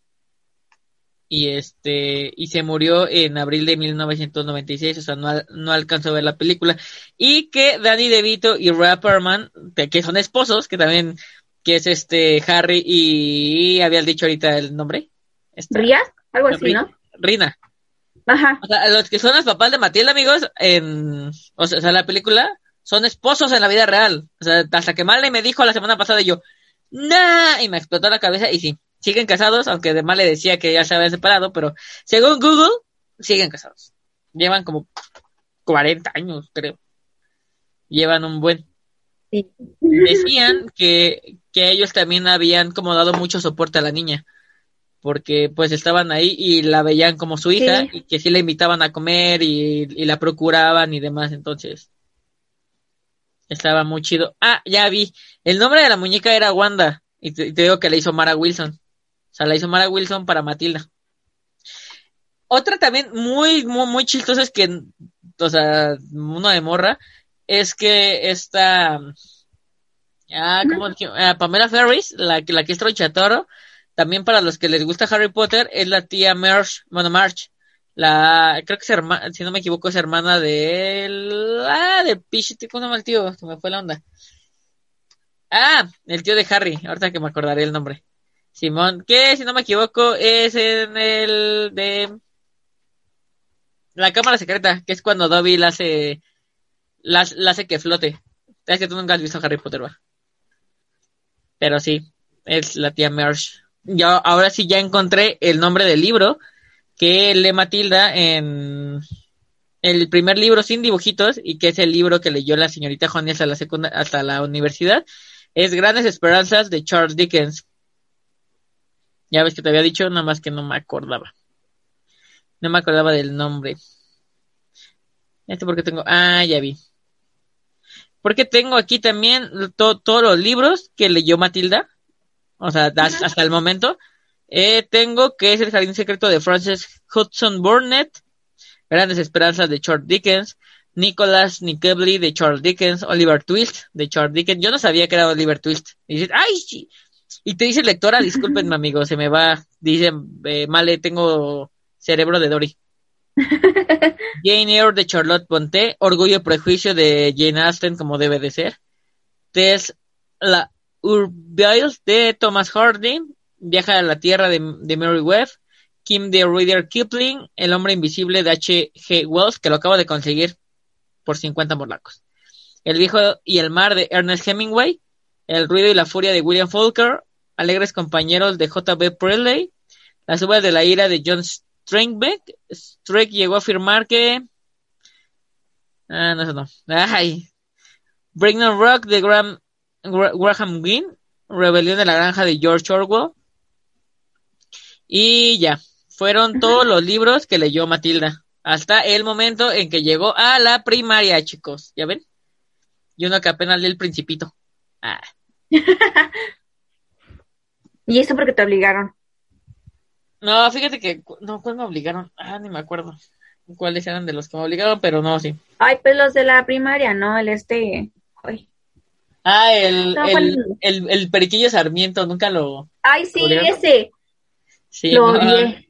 Speaker 1: y este y se murió en abril de 1996, o sea, no, no alcanzó a ver la película y que Danny DeVito y Rapperman, que son esposos, que también que es este Harry y, había dicho ahorita el nombre.
Speaker 2: Ria, algo así, ¿no?
Speaker 1: Rina.
Speaker 2: Ajá.
Speaker 1: O sea, los que son los papás de Matilda, amigos, en o sea, la película son esposos en la vida real. O sea, hasta que Marley me dijo la semana pasada y yo, nah, y me explotó la cabeza y sí, siguen casados, aunque de mal le decía que ya se habían separado, pero según Google, siguen casados. Llevan como 40 años, creo. Llevan un buen. Decían que, que ellos también habían como dado mucho soporte a la niña, porque pues estaban ahí y la veían como su hija y que sí la invitaban a comer y, y la procuraban y demás, entonces estaba muy chido. Ah, ya vi. El nombre de la muñeca era Wanda. Y te, digo que le hizo Mara Wilson. Sea, la hizo Mara Wilson para Matilda. Otra también muy, muy, muy chistosa es que o sea, uno de morra, es que esta, ah, ¿cómo, ah, Pamela Ferris, la, la que es Tronchatoro, también para los que les gusta Harry Potter, es la tía March, bueno, March, la, creo que es hermana, si no me equivoco, es hermana de ah, de Pish, ¿cómo se tío? Se me fue la onda. Ah, el tío de Harry, ahorita que me acordaré el nombre. Simón, que si no me equivoco es en el de la cámara secreta, que es cuando Dobby la hace, la, hace que flote. Es que tú nunca has visto Harry Potter, va. Pero sí, es la tía Merch. Yo ahora sí ya encontré el nombre del libro que lee Matilda en el primer libro sin dibujitos y que es el libro que leyó la señorita Johnny hasta la hasta la universidad. Es Grandes Esperanzas de Charles Dickens. Ya ves que te había dicho, nada más que no me acordaba. No me acordaba del nombre. Este porque tengo. Ah, ya vi. Porque tengo aquí también todos los libros que leyó Matilda. O sea, hasta, el momento. Eh, tengo que es El Jardín Secreto de Frances Hudson Burnett. Grandes Esperanzas de Charles Dickens. Nicholas Nickleby de Charles Dickens. Oliver Twist de Charles Dickens. Yo no sabía que era Oliver Twist. Y dices, ¡ay! Y te dice lectora, discúlpenme amigo, se me va, dice, eh, Male, tengo cerebro de Dory. Jane Eyre de Charlotte Ponte, Orgullo y Prejuicio de Jane Austen como debe de ser. Tess la Urbiles de Thomas Hardy, Viaja a la Tierra de, Mary Webb, Kim de Rudyard Kipling, El Hombre Invisible de H. G. Wells, que lo acabo de conseguir por 50 morlacos. El Viejo y el Mar de Ernest Hemingway, El Ruido y la Furia de William Faulkner, Alegres Compañeros de J. B. Preley, Las Uvas de la Ira de John Stringbeck. Strike llegó a afirmar que. Ah, no, eso no. Ay. Brigham Rock de Graham, Graham Greene. Rebelión de la Granja de George Orwell. Y ya. Fueron todos los libros que leyó Matilda. Hasta el momento en que llegó a la primaria, chicos. ¿Ya ven? Y uno que apenas lee el principito. Ah.
Speaker 2: ¿Y eso porque te obligaron?
Speaker 1: No, fíjate que, no, ¿cuál me obligaron? Ah, ni me acuerdo cuáles eran de los que me obligaron, pero no, sí.
Speaker 2: Ay, pues los de la primaria, ¿no? El este,
Speaker 1: Ah, el, el, el, Periquillo Sarmiento, nunca lo...
Speaker 2: Ay, sí, ese.
Speaker 1: Sí, lo odié.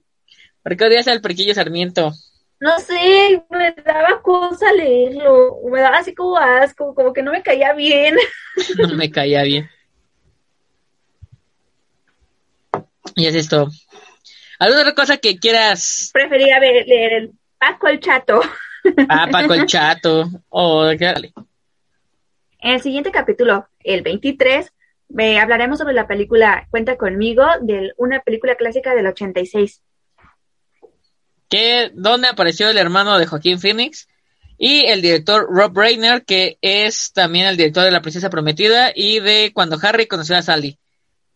Speaker 1: ¿Por qué odias al Periquillo Sarmiento?
Speaker 2: No sé, me daba cosa leerlo, me daba así como asco, como que no me caía bien.
Speaker 1: no me caía bien. Y es esto. ¿Alguna otra cosa que quieras?
Speaker 2: Prefería ver, leer el Paco el Chato.
Speaker 1: Ah, Paco el Chato. Oh, dale.
Speaker 2: En el siguiente capítulo, el 23, hablaremos sobre la película Cuenta conmigo, de una película clásica del 86.
Speaker 1: Que, donde apareció el hermano de Joaquín Phoenix y el director Rob Reiner, que es también el director de La Princesa Prometida y de Cuando Harry conoció a Sally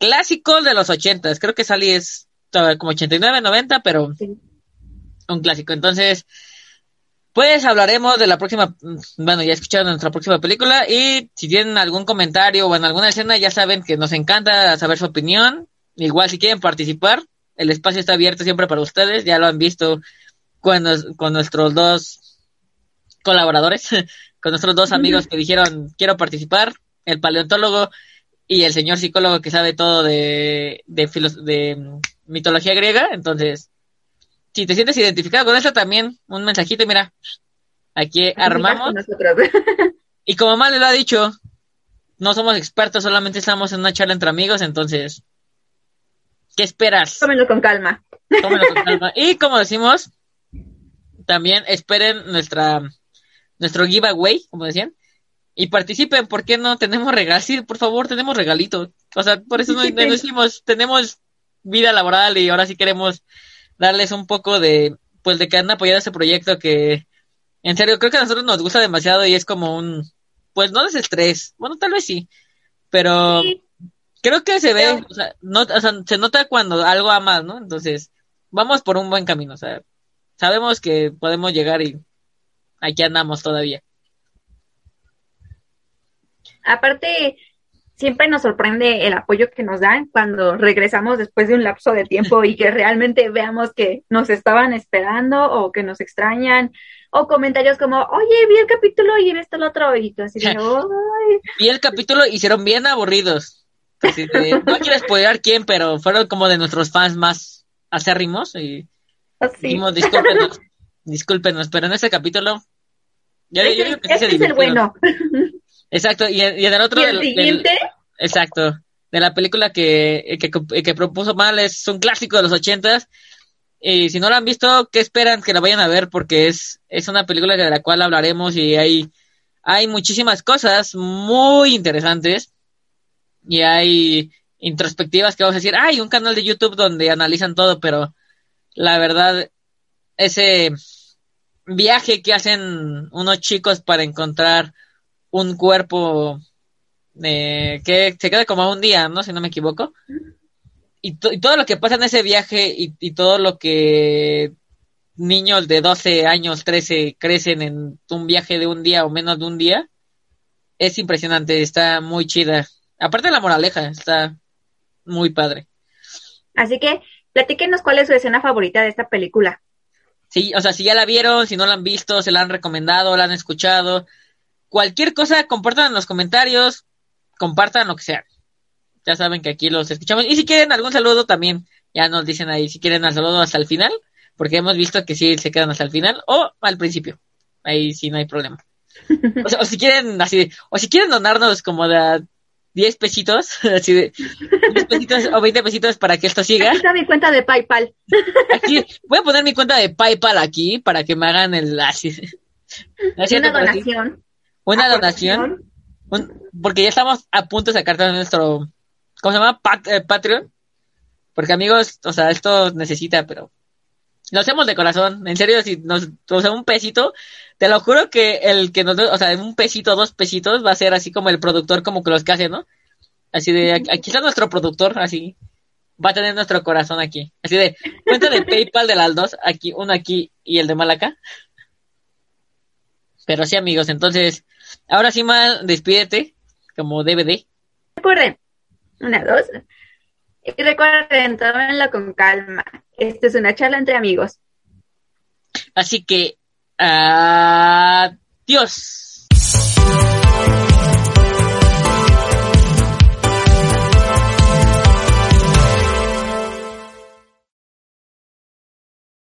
Speaker 1: clásico de los ochentas. Creo que Sally es como 89, 90, pero un clásico. Entonces, pues hablaremos de la próxima, bueno, ya escucharon nuestra próxima película y si tienen algún comentario o en alguna escena, ya saben que nos encanta saber su opinión. Igual si quieren participar, el espacio está abierto siempre para ustedes, ya lo han visto con, con nuestros dos colaboradores, con nuestros dos amigos que dijeron quiero participar, el paleontólogo y el señor psicólogo que sabe todo de, de, de mitología griega. Entonces, si te sientes identificado con eso, también un mensajito mira, aquí armamos. y como mal le lo ha dicho, no somos expertos, solamente estamos en una charla entre amigos, entonces, ¿qué esperas?
Speaker 2: Tómenlo con calma.
Speaker 1: Tómenlo con calma. Y como decimos, también esperen nuestra nuestro giveaway, como decían, y participen, ¿por qué no? Tenemos regalos, sí, por favor, tenemos regalitos. O sea, por eso no, decimos, tenemos vida laboral y ahora sí queremos darles un poco de, pues de que han apoyado este proyecto que, en serio, creo que a nosotros nos gusta demasiado y es como un, pues no desestrés, bueno, tal vez sí, pero creo que se ve, o sea, no, o sea, se nota cuando algo amas, ¿no? Entonces, vamos por un buen camino, o sea, sabemos que podemos llegar y aquí andamos todavía.
Speaker 2: Aparte, siempre nos sorprende el apoyo que nos dan cuando regresamos después de un lapso de tiempo y que realmente veamos que nos estaban esperando o que nos extrañan o comentarios como, oye, vi el capítulo y esto lo otro, y tú así de, ay.
Speaker 1: Vi el capítulo y hicieron bien aburridos. Así de, no quiero spoiler quién, pero fueron como de nuestros fans más acérrimos y
Speaker 2: Así.
Speaker 1: dijimos, discúlpenos, discúlpenos, pero en ese capítulo... yo- digo que sí
Speaker 2: es el bueno.
Speaker 1: Exacto, y, en- y en el otro
Speaker 2: Y el
Speaker 1: del-
Speaker 2: siguiente,
Speaker 1: Exacto. De la película que, que, que propuso Mal es un clásico de los ochentas. Y si no la han visto, ¿qué esperan que la vayan a ver? Porque es, es una película de la cual hablaremos y hay, hay muchísimas cosas muy interesantes. Y hay introspectivas que vamos a decir, hay un canal de YouTube donde analizan todo, pero la verdad, ese viaje que hacen unos chicos para encontrar un cuerpo eh, que se queda como un día, ¿no? Si no me equivoco. Y, to- y todo lo que pasa en ese viaje y, y todo lo que niños de 12 años, 13 crecen en un viaje de un día o menos de un día, es impresionante, está muy chida. Aparte de la moraleja, está muy padre.
Speaker 2: así que platíquenos cuál es su escena favorita de esta película.
Speaker 1: Sí, o sea, si ya la vieron, si no la han visto, se la han recomendado, la han escuchado, cualquier cosa, compartan en los comentarios, compartan lo que sea. Ya saben que aquí los escuchamos. Y si quieren algún saludo también, ya nos dicen ahí si quieren el saludo hasta el final, porque hemos visto que sí se quedan hasta el final o al principio. Ahí sí no hay problema. O, sea, o si quieren así, o si quieren donarnos como de 10 pesitos, así de 10 pesitos o 20 pesitos para que esto siga.
Speaker 2: Aquí está mi cuenta de PayPal.
Speaker 1: Aquí voy a poner mi cuenta de PayPal aquí para que me hagan el así. ¿No es cierto,
Speaker 2: Una donación.
Speaker 1: Una
Speaker 2: aportación.
Speaker 1: donación. un- porque ya estamos a punto de sacar todo nuestro ¿cómo se llama? Pat- eh, Patreon. Porque amigos, o sea, esto necesita, pero lo hacemos de corazón. En serio, si nos, o sea, un pesito, te lo juro que el que nos, o sea, un pesito, dos pesitos, va a ser así como el productor, como que los que hace, ¿no? Así de, aquí aquí está nuestro productor, así. Va a tener nuestro corazón aquí. Así de, cuenta de PayPal de las dos, aquí, uno aquí y el de mal acá. Pero sí, amigos, entonces, ahora sí, mal, despídete, como DVD.
Speaker 2: Recuerden, una, dos. Y recuerden, tómenlo con calma. Esto es una charla entre amigos.
Speaker 1: Así que, adiós.